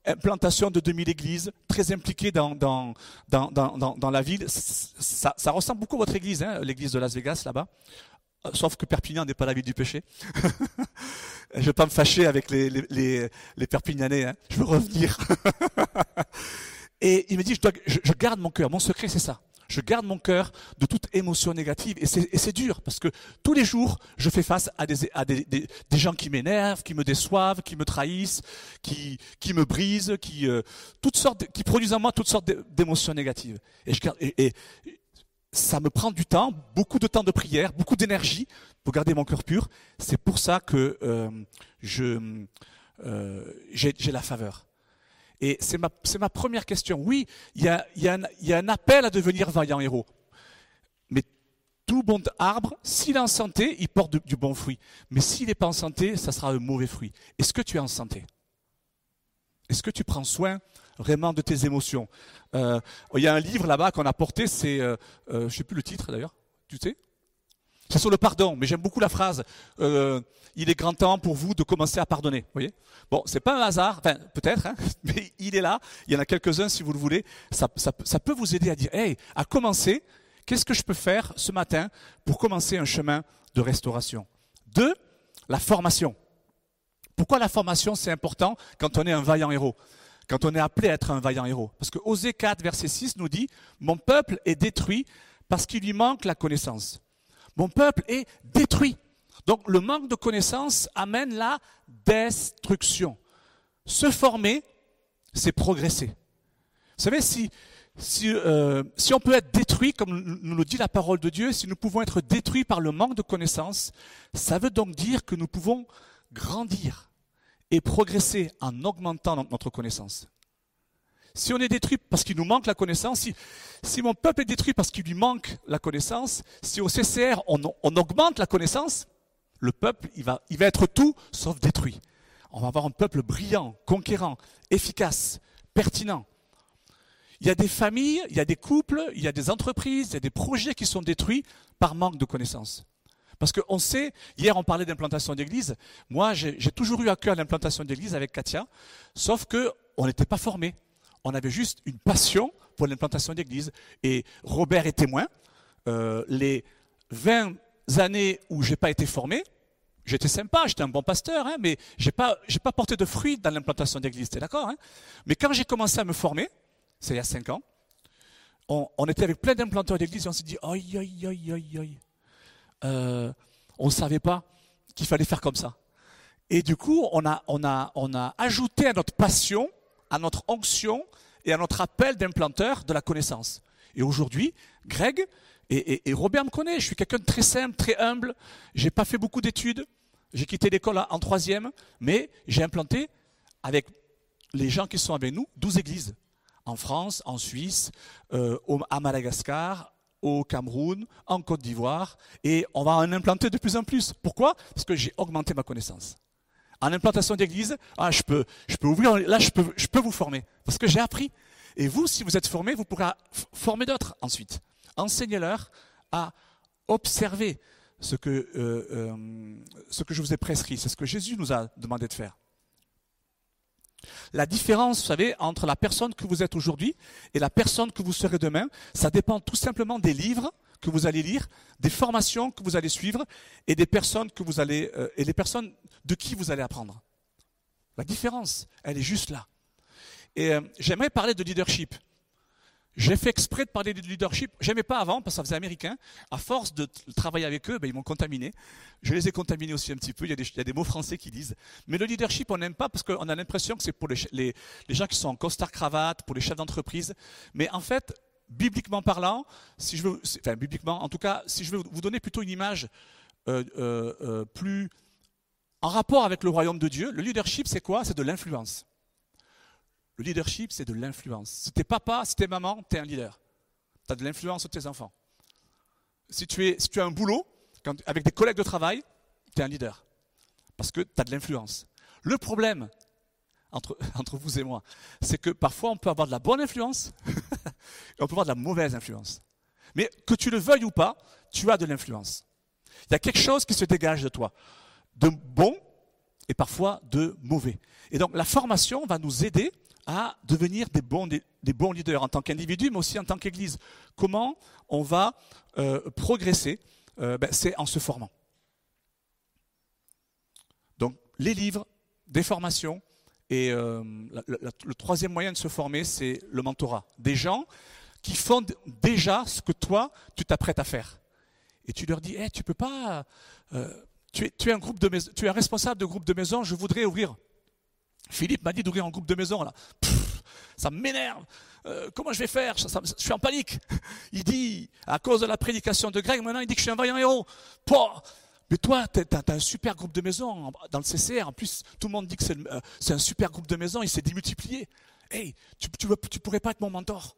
implantation de 2000 églises, très impliqués dans, dans, dans, dans, dans la ville, ça, ça, ressemble beaucoup à votre église, hein, l'église de Las Vegas, là-bas. Euh, sauf que Perpignan n'est pas la ville du péché. je ne vais pas me fâcher avec les, les, les, Perpignanais, hein. je veux revenir. et il me dit, je, dois, je garde mon cœur, mon secret c'est ça. Je garde mon cœur de toute émotion négative. Et c'est dur parce que tous les jours, je fais face à des, gens qui m'énervent, qui me déçoivent, qui me trahissent, qui, me brisent, qui, euh, qui produisent en moi toutes sortes d'émotions négatives. Et, ça me prend du temps, beaucoup de temps de prière, beaucoup d'énergie pour garder mon cœur pur. C'est pour ça que euh, euh, j'ai la faveur. Et c'est ma, première question. Oui, il y a un appel à devenir vaillant héros. Mais tout bon arbre, s'il est en santé, il porte du bon fruit. Mais s'il n'est pas en santé, ça sera un mauvais fruit. Est-ce que tu es en santé? Est-ce que tu prends soin vraiment de tes émotions? Euh, Il y a un livre là-bas qu'on a porté, c'est, euh, euh, je ne sais plus le titre d'ailleurs, tu sais? C'est sur le pardon, mais j'aime beaucoup la phrase. Euh, il est grand temps pour vous de commencer à pardonner. Vous voyez? Bon, c'est pas un hasard, enfin peut-être, hein, mais il est là. Il y en a quelques-uns si vous le voulez. Ça, ça peut vous aider à dire, hey, à commencer. Qu'est-ce que je peux faire ce matin pour commencer un chemin de restauration? Deux, la formation. Pourquoi la formation c'est important quand on est un vaillant héros? Quand on est appelé à être un vaillant héros Parce que Osée 4, verset 6 nous dit Mon peuple est détruit parce qu'il lui manque la connaissance. Mon peuple est détruit. Donc le manque de connaissances amène la destruction. Se former, c'est progresser. Vous savez, si, si, euh, si, on peut être détruit, comme nous le dit la parole de Dieu, si nous pouvons être détruits par le manque de connaissances, ça veut donc dire que nous pouvons grandir et progresser en augmentant notre connaissance. Si on est détruit parce qu'il nous manque la connaissance, si, mon peuple est détruit parce qu'il lui manque la connaissance, si au CCR on, augmente la connaissance, le peuple il va, être tout sauf détruit. On va avoir un peuple brillant, conquérant, efficace, pertinent. Il y a des familles, il y a des couples, il y a des entreprises, il y a des projets qui sont détruits par manque de connaissances. Parce qu'on sait, hier on parlait d'implantation d'église, moi j'ai toujours eu à cœur l'implantation d'église avec Katia, sauf qu'on n'était pas formés on avait juste une passion pour l'implantation d'église. Et Robert est témoin. Euh, les 20 années où j'ai pas été formé, j'étais sympa, j'étais un bon pasteur, hein, mais j'ai pas, j'ai pas porté de fruits dans l'implantation d'église, t'es d'accord hein Mais quand j'ai commencé à me former, c'est il y a 5 ans, on, était avec plein d'implanteurs d'église et on s'est dit, aïe, aïe, aïe, aïe, aïe. Euh, on ne savait pas qu'il fallait faire comme ça. Et du coup, on a, on a, on a ajouté à notre passion à notre onction et à notre appel d'implanteur de la connaissance. Et aujourd'hui, Greg et, Robert me connaissent. Je suis quelqu'un de très simple, très humble. J'ai pas fait beaucoup d'études. J'ai quitté l'école en troisième, mais j'ai implanté avec les gens qui sont avec nous 12 églises en France, en Suisse, euh, à Madagascar, au Cameroun, en Côte d'Ivoire, et on va en implanter de plus en plus. Pourquoi? Parce que j'ai augmenté ma connaissance en implantation d'église, ah, je peux, je peux ouvrir, là, je peux, je peux vous former. Parce que j'ai appris. Et vous, si vous êtes formé, vous pourrez former d'autres ensuite. Enseignez-leur à observer ce que, euh, euh, ce que je vous ai prescrit. C'est ce que Jésus nous a demandé de faire. La différence, vous savez, entre la personne que vous êtes aujourd'hui et la personne que vous serez demain, ça dépend tout simplement des livres que vous allez lire, des formations que vous allez suivre et des personnes que vous allez euh, et les personnes de qui vous allez apprendre. La différence, elle est juste là. Et euh, j'aimerais parler de leadership. J'ai fait exprès de parler de leadership. J'aimais pas avant parce que ça faisait américain. À force de travailler avec eux, ben, ils m'ont contaminé. Je les ai contaminés aussi un petit peu. Il y, a des, mots français qui disent. Mais le leadership, on n'aime pas parce qu'on a l'impression que c'est pour les, gens qui sont en costard cravate, pour les chefs d'entreprise. Mais en fait, bibliquement parlant, si je veux, en tout cas, si je veux vous donner plutôt une image euh, euh, euh, plus en rapport avec le royaume de Dieu, le leadership c'est quoi? C'est de l'influence. Le leadership c'est de l'influence. Si t'es papa, si t'es maman, t'es un leader. Tu as de l'influence sur tes enfants. Si tu, as un boulot, avec des collègues de travail, tu es un leader. Parce que tu as de l'influence. Le problème, entre vous et moi, c'est que parfois on peut avoir de la bonne influence on peut avoir de la mauvaise influence. Mais que tu le veuilles ou pas, tu as de l'influence. Il y a quelque chose qui se dégage de toi, de bon et parfois de mauvais. Et donc la formation va nous aider à devenir des bons, des, bons leaders en tant qu'individu, mais aussi en tant qu'Église. Comment on va euh, progresser euh, ben, C'est en se formant. Donc les livres, des formations, et euh, le troisième moyen de se former, c'est le mentorat. Des gens qui font déjà ce que toi, tu t'apprêtes à faire. Et tu leur dis, hey, tu peux pas, euh, tu, es, un groupe de tu es un responsable de groupe de maison, je voudrais ouvrir. Philippe m'a dit d'ouvrir un groupe de maison là. ça m'énerve. Euh, comment je vais faire? Je, suis en panique. Il dit, à cause de la prédication de Greg, maintenant il dit que je suis un vaillant héros. Pouah mais toi, tu as, un super groupe de maison dans le CCR. En plus, tout le monde dit que c'est euh, un super groupe de maison. Il s'est démultiplié. Hey, tu, tu, pourrais pas être mon mentor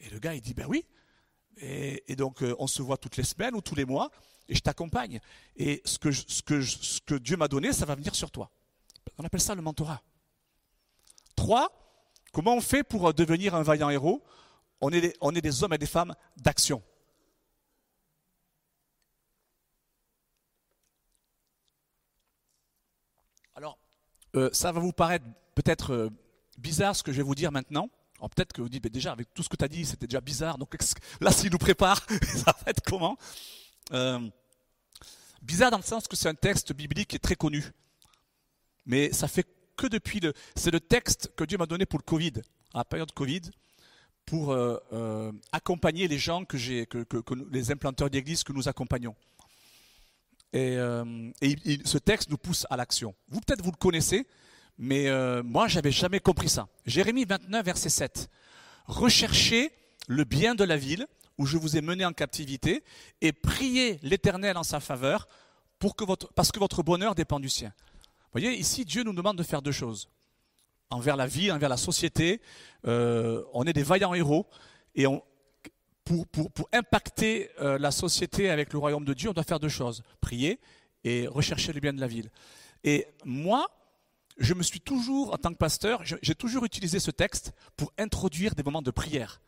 Et le gars, il dit, ben oui. Et, donc, euh, on se voit toutes les semaines ou tous les mois. Et je t'accompagne. Et ce que, ce, que, ce que Dieu m'a donné, ça va venir sur toi. On appelle ça le mentorat. Trois, comment on fait pour devenir un vaillant héros? On est, on est des hommes et des femmes d'action. Euh, ça va vous paraître peut-être euh, bizarre ce que je vais vous dire maintenant. Peut-être que vous dites, déjà, avec tout ce que tu as dit, c'était déjà bizarre. Donc là, s'il nous prépare, ça va être comment? Euh, Bizarre dans le sens que c'est un texte biblique qui est très connu. Mais ça fait que depuis le. C'est le texte que Dieu m'a donné pour le Covid, à la période Covid, pour accompagner les gens que, les implanteurs d'église que nous accompagnons. Et, euh, ce texte nous pousse à l'action. Vous, peut-être, vous le connaissez, mais euh, moi, j'avais jamais compris ça. Jérémie 29, verset 7. Recherchez le bien de la ville où je vous ai mené en captivité et priez l'Éternel en sa faveur parce que votre bonheur dépend du sien. Voyez, ici, Dieu nous demande de faire deux choses. Envers la vie, envers la société, euh, on est des vaillants héros et on, pour, impacter euh, la société avec le royaume de Dieu, on doit faire deux choses. Prier et rechercher le bien de la ville. Et moi, je me suis toujours, en tant que pasteur, j'ai toujours utilisé ce texte pour introduire des moments de prière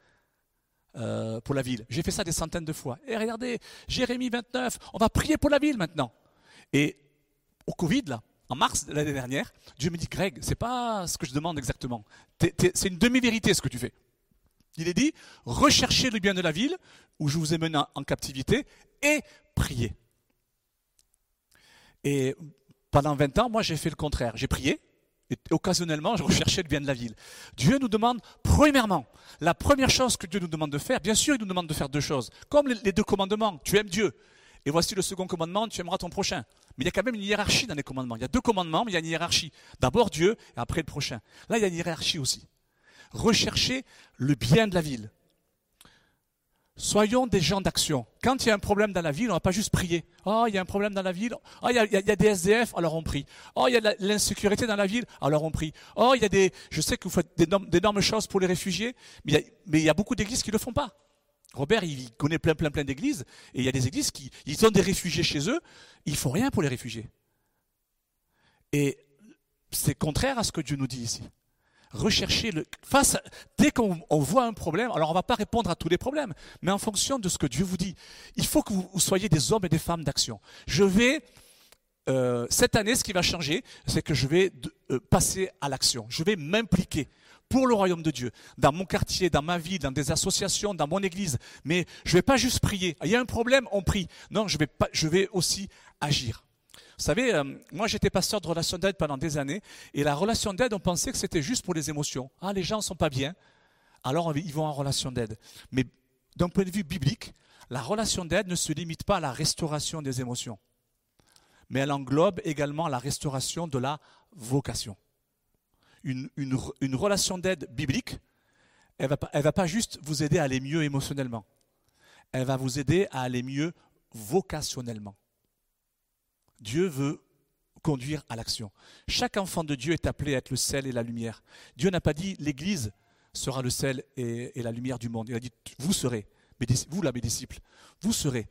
euh, pour la ville. J'ai fait ça des centaines de fois. Et regardez, Jérémie 29, on va prier pour la ville maintenant. Et au Covid, là, en mars de l'année dernière, Dieu me dit, Greg, c'est pas ce que je demande exactement. C'est une demi-vérité ce que tu fais. Il est dit, recherchez le bien de la ville où je vous ai mené en- captivité et priez. Et pendant 20 ans, moi, j'ai fait le contraire. J'ai prié et occasionnellement, je recherchais le bien de la ville. Dieu nous demande, premièrement, la première chose que Dieu nous demande de faire, bien sûr, il nous demande de faire deux choses, comme les deux commandements. Tu aimes Dieu. Et voici le second commandement, tu aimeras ton prochain. Mais il y a quand même une hiérarchie dans les commandements. Il y a deux commandements, mais il y a une hiérarchie. D'abord Dieu et après le prochain. Là, il y a une hiérarchie aussi. Rechercher le bien de la ville. Soyons des gens d'action. Quand il y a un problème dans la ville, on ne va pas juste prier. Oh, il y a un problème dans la ville. Oh, il y a, des SDF, alors on prie. Oh, il y a l'insécurité dans la ville, alors on prie. Oh, il y a des, je sais que vous faites d'énormes, choses pour les réfugiés, mais il, y a, il y a beaucoup d'églises qui ne le font pas. Robert, il connaît plein, plein, plein d'églises, et il y a des églises qui, ils ont des réfugiés chez eux, ils font rien pour les réfugiés. Et c'est contraire à ce que Dieu nous dit ici rechercher le face dès qu'on on voit un problème alors on va pas répondre à tous les problèmes mais en fonction de ce que Dieu vous dit il faut que vous, soyez des hommes et des femmes d'action je vais euh, cette année ce qui va changer c'est que je vais euh, passer à l'action je vais m'impliquer pour le royaume de Dieu, dans mon quartier, dans ma vie, dans des associations, dans mon église. Mais je vais pas juste prier. Il y a un problème, on prie. Non, je vais, pas, je vais aussi agir. Vous savez, euh, moi j'étais pasteur de relation d'aide pendant des années, et la relation d'aide, on pensait que c'était juste pour les émotions. Ah, les gens ne sont pas bien, alors ils vont en relation d'aide. Mais d'un point de vue biblique, la relation d'aide ne se limite pas à la restauration des émotions, mais elle englobe également la restauration de la vocation. Une, relation d'aide biblique, elle ne va pas juste vous aider à aller mieux émotionnellement, elle va vous aider à aller mieux vocationnellement. Dieu veut conduire à l'action. Chaque enfant de Dieu est appelé à être le sel et la lumière. Dieu n'a pas dit l'Église sera le sel et, la lumière du monde. Il a dit vous serez, vous là mes disciples, vous serez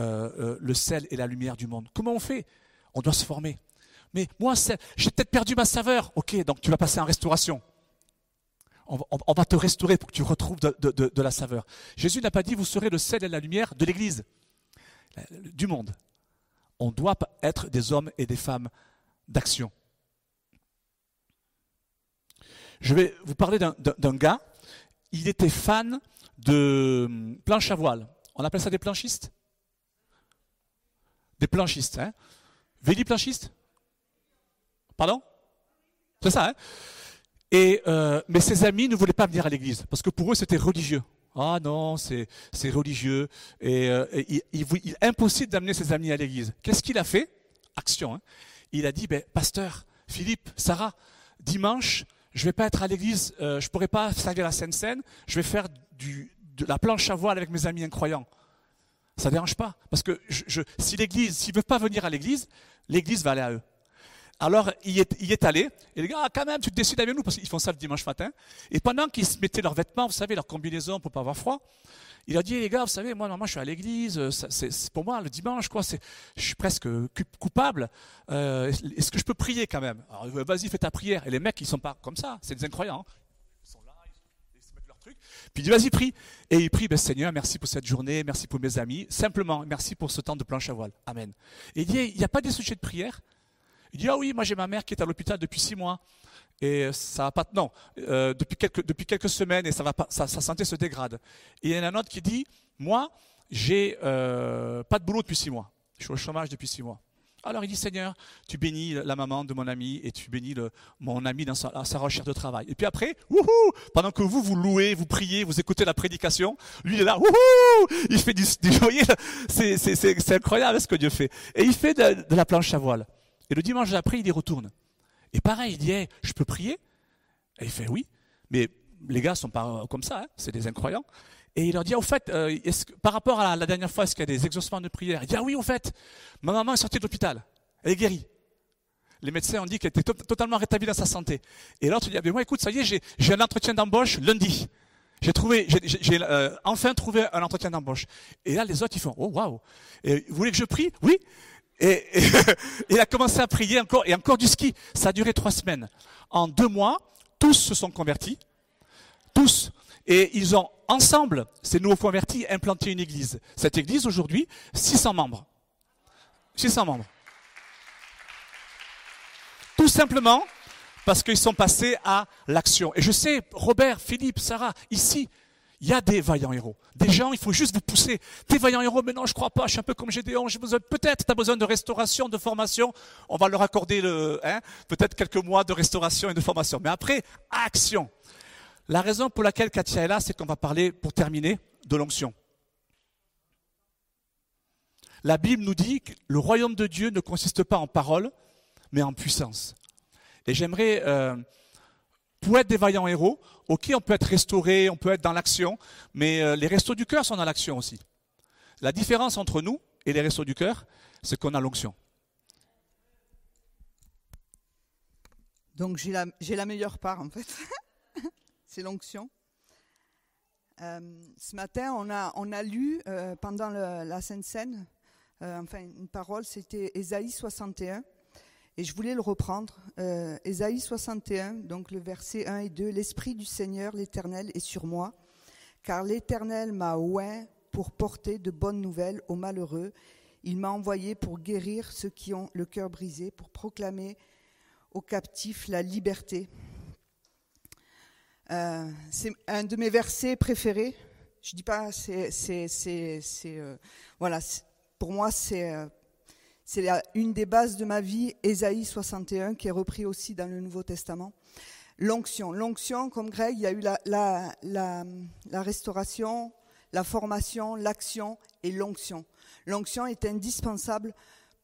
euh, euh, le sel et la lumière du monde. Comment on fait? On doit se former. Mais moi, j'ai peut-être perdu ma saveur. Ok, donc tu vas passer en restauration. On va, te restaurer pour que tu retrouves de, la saveur. Jésus n'a pas dit vous serez le sel et la lumière de l'Église, du monde on doit être des hommes et des femmes d'action. Je vais vous parler d'un- gars. Il était fan de hum, planches à voile. On appelle ça des planchistes? Des planchistes, hein Véli planchiste? Pardon? C'est ça, hein et, euh, Mais ses amis ne voulaient pas venir à l'église parce que pour eux c'était religieux. Ah non, c'est religieux. Et, euh, et il, il, impossible d'amener ses amis à l'église. Qu'est-ce qu'il a fait? Action. hein. Il a dit, ben, pasteur, Philippe, Sarah, dimanche, je vais pas être à l'église, euh, je pourrai pas servir la Sainte Seine, je vais faire de la planche à voile avec mes amis incroyants. Ça ne dérange pas. Parce que je, je- si l'église, s'ils ne veulent pas venir à l'église, l'église va aller à eux. Alors, il est, allé. Et les gars, ah, quand même, tu te décides avec nous, parce qu'ils font ça le dimanche matin. Et pendant qu'ils se mettaient leurs vêtements, vous savez, leur combinaison pour pas avoir froid, il a dit, les gars, vous savez, moi, normalement, je suis à l'église. euh, C'est pour moi, le dimanche, quoi, je suis presque cu- coupable. Euh, Est-ce que je peux prier quand même? Alors, euh, vas-y, fais ta prière. Et les mecs, ils sont pas comme ça. C'est des incroyants. hein. Ils sont là, ils, se mettent. Puis il dit, vas-y, prie. Et il prie, ben, Seigneur, merci pour cette journée, merci pour mes amis. Simplement, merci pour ce temps de planche à voile. Amen. Et il dit, il n'y a pas des sujets de prière il dit, ah oui, moi j'ai ma mère qui est à l'hôpital depuis six mois. Et ça va pas, non, euh, depuis, quelques, depuis quelques semaines et ça va pas, sa, sa santé se dégrade. Et il y en a un autre qui dit, moi, j'ai euh, pas de boulot depuis six mois. Je suis au chômage depuis six mois. Alors il dit Seigneur, tu bénis la maman de mon ami et tu bénis le, mon ami dans sa, sa, recherche de travail. Et puis après, wouhou, pendant que vous vous louez, vous priez, vous écoutez la prédication, lui il est là, wouhou, il fait du, du c'est, incroyable ce que Dieu fait. Et il fait de, la planche à voile. Et le dimanche après, il y retourne. Et pareil, il dit, je peux prier? Et il fait oui, mais les gars sont pas comme ça, hein, c'est des incroyants. Et il leur dit, au fait, euh, par rapport à la, dernière fois, est-ce qu'il y a des exaucements de prière? Il dit, ah oui, au fait, ma maman est sortie de l'hôpital, elle est guérie. Les médecins ont dit qu'elle était totalement rétablie dans sa santé. Et l'autre dit, ah ben moi, écoute, ça y est, j'ai un entretien d'embauche lundi. J'ai trouvé, j'ai euh, enfin trouvé un entretien d'embauche. Et là, les autres, ils font, oh waouh. Vous voulez que je prie? Oui. Et, il a commencé à prier encore, et encore du ski. Ça a duré trois semaines. En deux mois, tous se sont convertis. Tous. Et ils ont ensemble, ces nouveaux convertis, implanté une église. Cette église, aujourd'hui, 600 membres. 600 membres. Tout simplement parce qu'ils sont passés à l'action. Et je sais, Robert, Philippe, Sarah, ici, il y a des vaillants héros. Des gens, il faut juste vous pousser. Des vaillants héros, mais non, je crois pas, je suis un peu comme Gédéon, j'ai besoin, peut-être, tu as besoin de restauration, de formation. On va leur accorder le, hein, peut-être quelques mois de restauration et de formation. Mais après, action. La raison pour laquelle Katia est là, c'est qu'on va parler, pour terminer, de l'onction. La Bible nous dit que le royaume de Dieu ne consiste pas en paroles, mais en puissance. Et j'aimerais, euh, pour être des vaillants héros, ok, on peut être restauré, on peut être dans l'action, mais euh, les restos du cœur sont dans l'action aussi. La différence entre nous et les restos du cœur, c'est qu'on a l'onction. Donc j'ai la, la meilleure part en fait. c'est l'onction. Euh, ce matin, on a, on a lu euh, pendant la Sainte Seine, euh, enfin une parole, c'était Ésaïe 61, et je voulais le reprendre. Ésaïe 61, donc le verset 1 et 2, L'Esprit du Seigneur, l'Éternel, est sur moi, car l'Éternel m'a oint pour porter de bonnes nouvelles aux malheureux. Il m'a envoyé pour guérir ceux qui ont le cœur brisé, pour proclamer aux captifs la liberté euh, c'est un de mes versets préférés. Je dis pas, c'est, euh, voilà, pour moi c'est euh, c'est une des bases de ma vie, Ésaïe 61, qui est repris aussi dans le Nouveau Testament. L'onction, l'onction, comme Greg, il y a eu la, la, restauration, la formation, l'action et l'onction. L'onction est indispensable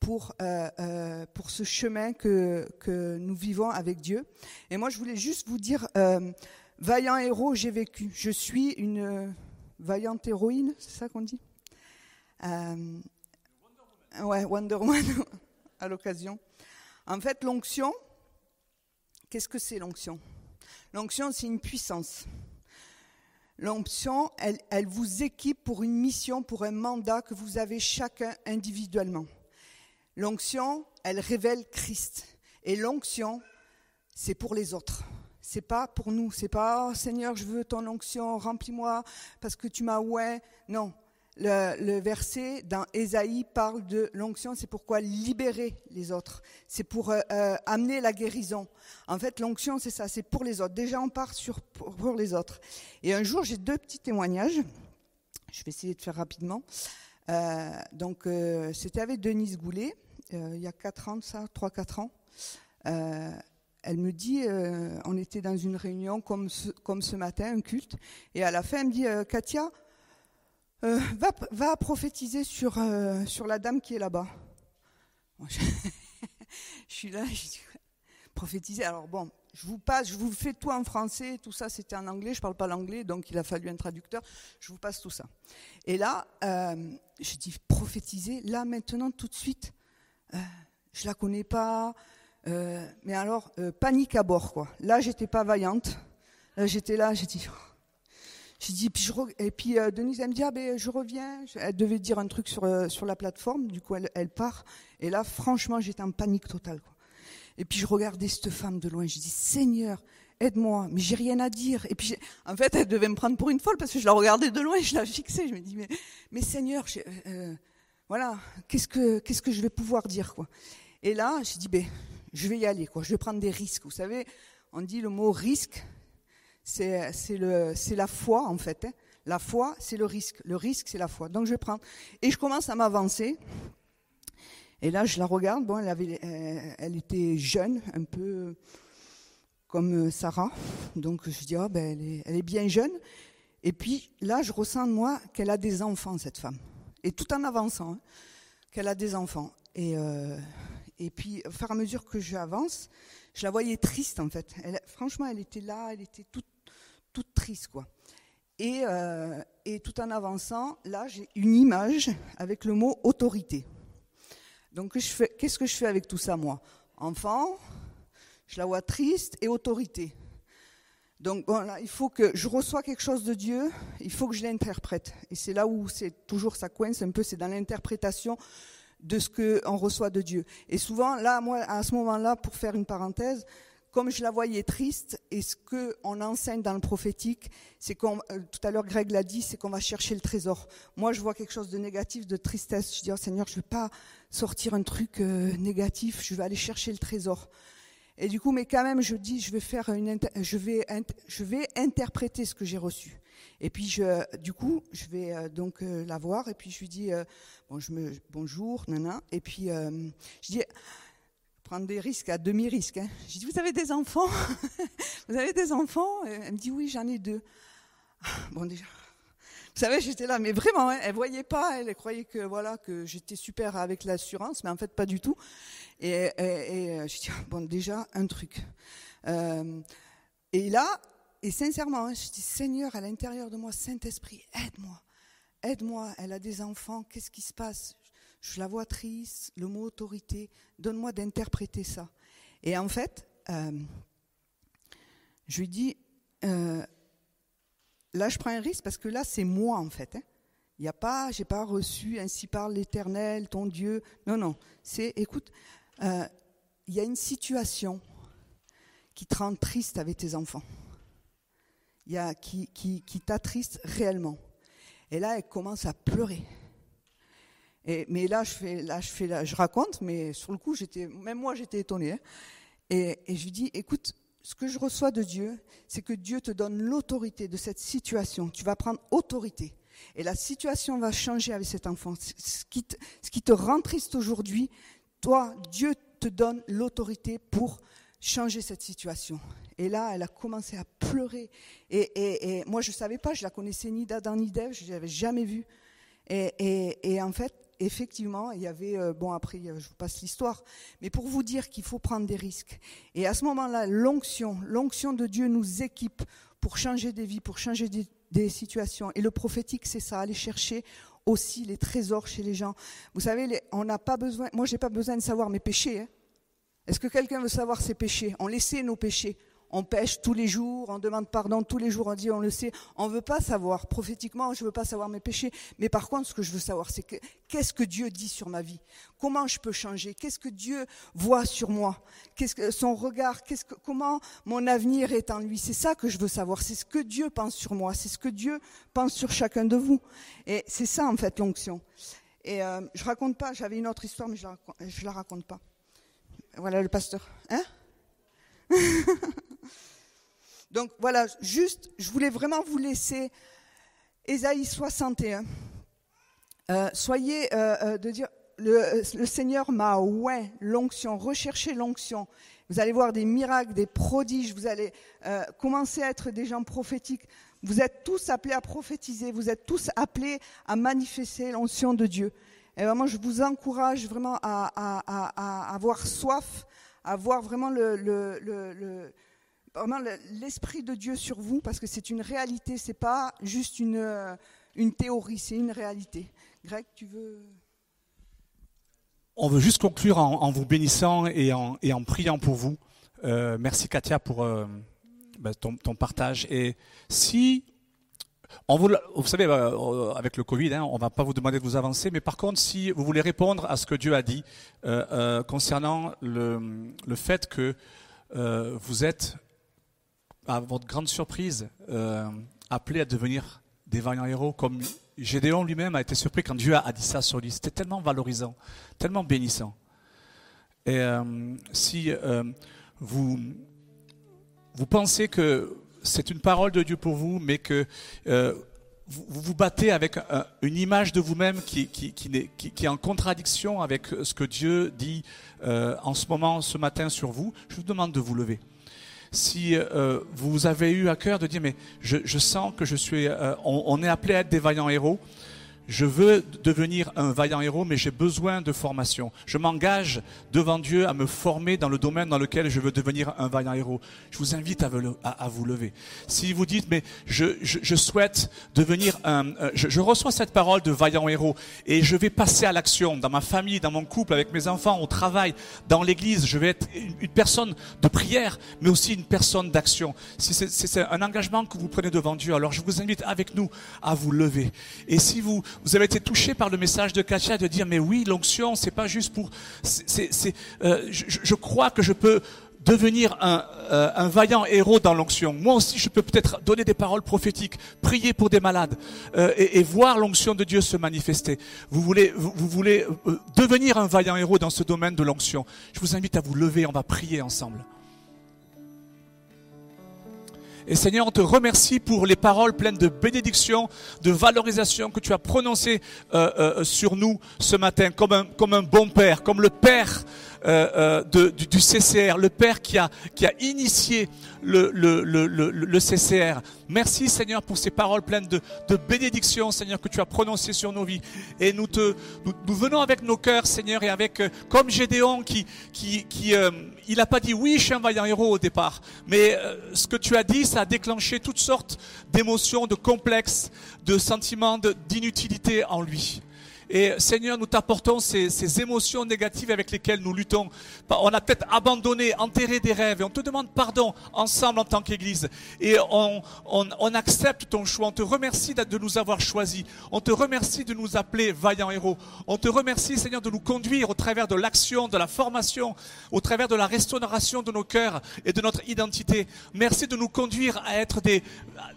pour, euh, euh, pour ce chemin que, que nous vivons avec Dieu. Et moi, je voulais juste vous dire, euh, Vaillant héros, j'ai vécu. Je suis une vaillante héroïne, c'est ça qu'on dit? Ouais, Wonder Woman à l'occasion. En fait, l'onction, qu'est-ce que c'est l'onction? L'onction, c'est une puissance. L'onction, elle, vous équipe pour une mission, pour un mandat que vous avez chacun individuellement. L'onction, elle révèle Christ. Et l'onction, c'est pour les autres c'est pas pour nous, c'est pas oh, Seigneur, je veux ton onction, remplis-moi parce que tu m'as ouais. Non, le, verset dans Ésaïe parle de l'onction, c'est pourquoi libérer les autres, c'est pour euh, euh, amener la guérison. En fait, l'onction, c'est ça, c'est pour les autres. Déjà, on part sur pour, les autres. Et un jour, j'ai deux petits témoignages. Je vais essayer de faire rapidement. Euh, donc, c'était avec Denise Goulet, il y a 4 ans, ça, 3-4 ans elle me dit, on était dans une réunion comme ce, matin, un culte, et à la fin, elle me dit, Katia, euh, va, prophétiser sur, sur la dame qui est là-bas. je, suis là, je dis, prophétiser. Alors bon, je vous passe, je vous fais tout en français, tout ça c'était en anglais, je parle pas l'anglais, donc il a fallu un traducteur, je vous passe tout ça. Et là, je dis, prophétiser, là maintenant, tout de suite, je la connais pas, euh, mais alors, euh, panique à bord, quoi. Là, j'étais pas vaillante. j'étais là, j'ai dit. Je et puis euh, Denise, elle me dit, ah ben, je reviens. Elle devait dire un truc sur, sur la plateforme, du coup, elle, elle part. Et là, franchement, j'étais en panique totale. Quoi. Et puis, je regardais cette femme de loin. Je dis, Seigneur, aide-moi, mais j'ai rien à dire. Et puis, en fait, elle devait me prendre pour une folle parce que je la regardais de loin et je la fixais. Je me dis, mais, mais Seigneur, voilà, qu'est-ce que, qu'est-ce que je vais pouvoir dire, quoi? Et là, j'ai dit, ben, je vais y aller, quoi. Je vais prendre des risques. Vous savez, on dit le mot risque, c'est la foi, en fait. Hein. La foi, c'est le risque. Le risque, c'est la foi. Donc je prendre. Et je commence à m'avancer. Et là, je la regarde. Bon, elle, avait, euh, elle était jeune, un peu comme euh, Sarah. Donc je dis, oh, ben, elle, est, elle est bien jeune. Et puis là, je ressens moi qu'elle a des enfants, cette femme. Et tout en avançant, hein, qu'elle a des enfants. Et, euh, et puis, au fur et à mesure que j'avance, je la voyais triste, en fait. Franchement, elle était là, elle était toute, toute triste, quoi. Et, euh, et tout en avançant, là, j'ai une image avec le mot autorité. Donc, qu'est-ce que je fais avec tout ça, moi? Enfant, je la vois triste et autorité. Donc voilà, il faut que je reçois quelque chose de Dieu, il faut que je l'interprète. Et c'est là où c'est toujours ça coince un peu, c'est dans l'interprétation de ce qu'on reçoit de Dieu. Et souvent, là, moi, à ce moment-là, pour faire une parenthèse, comme je la voyais triste, et ce qu'on enseigne dans le prophétique, c'est qu'on, euh, tout à l'heure Greg l'a dit, c'est qu'on va chercher le trésor. Moi, je vois quelque chose de négatif, de tristesse. Je dis, oh Seigneur, je ne vais pas sortir un truc euh, négatif, je vais aller chercher le trésor. Et du coup, mais quand même, je dis, je vais faire une, je vais, je vais interpréter ce que j'ai reçu. Et puis, je, du coup, je vais euh, donc la voir et puis je lui dis, bonjour, nana. Et puis, je dis, prendre des risques à demi-risque. Hein. Je dis, vous avez des enfants? Vous avez des enfants? Elle me dit, oui, j'en ai deux. Bon, déjà, vous savez, j'étais là, mais vraiment, hein, elle voyait pas, elle croyait que voilà que j'étais super avec l'assurance, mais en fait pas du tout. Et, et, je dis bon, déjà un truc. Euh, et là, et sincèrement, hein, je dis Seigneur, à l'intérieur de moi, Saint Esprit, aide-moi, aide-moi. Elle a des enfants, qu'est-ce qui se passe? Je la vois triste, le mot autorité. Donne-moi d'interpréter ça. Et en fait, euh, je lui dis. Euh, là, je prends un risque parce que là, c'est moi en fait. Hein. Il n'y a pas, j'ai pas reçu ainsi parle l'Éternel, ton Dieu. Non, non. C'est, écoute, euh, il y a une situation qui te rend triste avec tes enfants. Y a qui, qui, qui t'attriste réellement. Et là, elle commence à pleurer. Mais là, je fais, là, je fais, je raconte, mais sur le coup, même moi, j'étais étonnée. Hein. Et, je lui dis, écoute, ce que je reçois de Dieu, c'est que Dieu te donne l'autorité de cette situation. Tu vas prendre autorité. Et la situation va changer avec cet enfant. Ce qui te, ce qui te rend triste aujourd'hui, toi, Dieu te donne l'autorité pour changer cette situation. Et là, elle a commencé à pleurer. Et, moi, je ne savais pas, je la connaissais ni d'Adam ni d'Ève, je ne l'avais jamais vue. et, en fait, effectivement, il y avait, euh, bon après euh, je vous passe l'histoire, mais pour vous dire qu'il faut prendre des risques. Et à ce moment-là, l'onction, l'onction de Dieu nous équipe pour changer des vies, pour changer des, situations. Et le prophétique, c'est ça, aller chercher aussi les trésors chez les gens. Vous savez, on n'a pas besoin, moi j'ai pas besoin de savoir mes péchés. Hein. Est-ce que quelqu'un veut savoir ses péchés? On laissait nos péchés on pêche tous les jours, on demande pardon tous les jours, on dit, on le sait. On ne veut pas savoir. Prophétiquement, je ne veux pas savoir mes péchés. Mais par contre, ce que je veux savoir, c'est qu'est-ce que Dieu dit sur ma vie? Comment je peux changer? Qu'est-ce que Dieu voit sur moi? Qu'est-ce que son regard Comment mon avenir est en lui? C'est ça que je veux savoir. C'est ce que Dieu pense sur moi. C'est ce que Dieu pense sur chacun de vous. Et c'est ça, en fait, l'onction. Et euh, je raconte pas, j'avais une autre histoire, mais je la, la raconte pas. Voilà le pasteur. Hein? Donc voilà, juste, je voulais vraiment vous laisser Ésaïe 61. Euh, soyez euh, euh, de dire, le, Seigneur m'a ouais, l'onction, recherchez l'onction. Vous allez voir des miracles, des prodiges, vous allez commencer à être des gens prophétiques. Vous êtes tous appelés à prophétiser, vous êtes tous appelés à manifester l'onction de Dieu. Et vraiment, je vous encourage vraiment à, avoir soif, vraiment le, le l'esprit de Dieu sur vous, parce que c'est une réalité, c'est pas juste une, euh, théorie, c'est une réalité. Greg, tu veux On veut juste conclure en, vous bénissant et en, priant pour vous. Euh, merci Katia pour euh, bah, ton, partage. Et si vous, savez, avec le Covid, hein, on ne va pas vous demander de vous avancer, mais par contre, si vous voulez répondre à ce que Dieu a dit concernant le, fait que vous êtes à votre grande surprise, euh, appelés à devenir des vaillants héros, comme Gédéon lui-même a été surpris quand Dieu a dit ça sur lui. C'était tellement valorisant, tellement bénissant. Et euh, si euh, vous pensez que c'est une parole de Dieu pour vous, mais que vous vous battez avec une image de vous-même qui, qui, est en contradiction avec ce que Dieu dit en ce moment, ce matin sur vous, je vous demande de vous lever. Si vous avez eu à cœur de dire, mais je, sens que je suis, on, est appelé à être des vaillants héros, je veux devenir un vaillant héros, mais j'ai besoin de formation. Je m'engage devant Dieu à me former dans le domaine dans lequel je veux devenir un vaillant héros. Je vous invite à, vous lever. Si vous dites, mais je, souhaite devenir un... Euh, je, reçois cette parole de vaillant héros et je vais passer à l'action dans ma famille, dans mon couple, avec mes enfants, au travail, dans l'église. Je vais être une, personne de prière, mais aussi une personne d'action. Si c'est un engagement que vous prenez devant Dieu, alors je vous invite avec nous à vous lever. Et si vous vous avez été touché par le message de Katia de dire mais oui l'onction c'est pas juste pour c'est euh, je, je, crois que je peux devenir un, euh, un vaillant héros dans l'onction. Moi aussi, je peux peut-être donner des paroles prophétiques, prier pour des malades euh, et, et, voir l'onction de Dieu se manifester. Vous voulez, vous, vous voulez devenir un vaillant héros dans ce domaine de l'onction. Je vous invite à vous lever, on va prier ensemble. Et Seigneur, on te remercie pour les paroles pleines de bénédiction, de valorisation que tu as prononcées euh, euh, sur nous ce matin, comme un, comme un bon père, comme le père euh, de, du, CCR, le père qui a, qui a initié le, le, le, le, CCR. Merci Seigneur pour ces paroles pleines de, de bénédiction, Seigneur, que tu as prononcées sur nos vies. Et nous, te, nous, venons avec nos cœurs, Seigneur, et avec, comme Gédéon qui, qui, qui il n'a pas dit oui, je suis un vaillant héros au départ, mais euh, ce que tu as dit, ça a déclenché toutes sortes d'émotions, de complexes, de sentiments d'inutilité en lui. Et Seigneur, nous t'apportons ces, émotions négatives avec lesquelles nous luttons. On a peut-être abandonné, enterré des rêves et on te demande pardon ensemble en tant qu'Église. Et on, accepte ton choix. On te remercie de nous avoir choisis. On te remercie de nous appeler vaillants héros. On te remercie, Seigneur, de nous conduire au travers de l'action, de la formation, au travers de la restauration de nos cœurs et de notre identité. Merci de nous conduire à être des,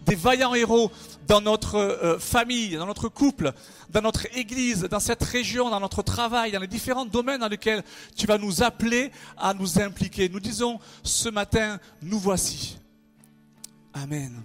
des vaillants héros dans notre euh, famille, dans notre couple, dans notre Église dans cette région, dans notre travail, dans les différents domaines dans lesquels tu vas nous appeler à nous impliquer. Nous disons ce matin, nous voici. Amen.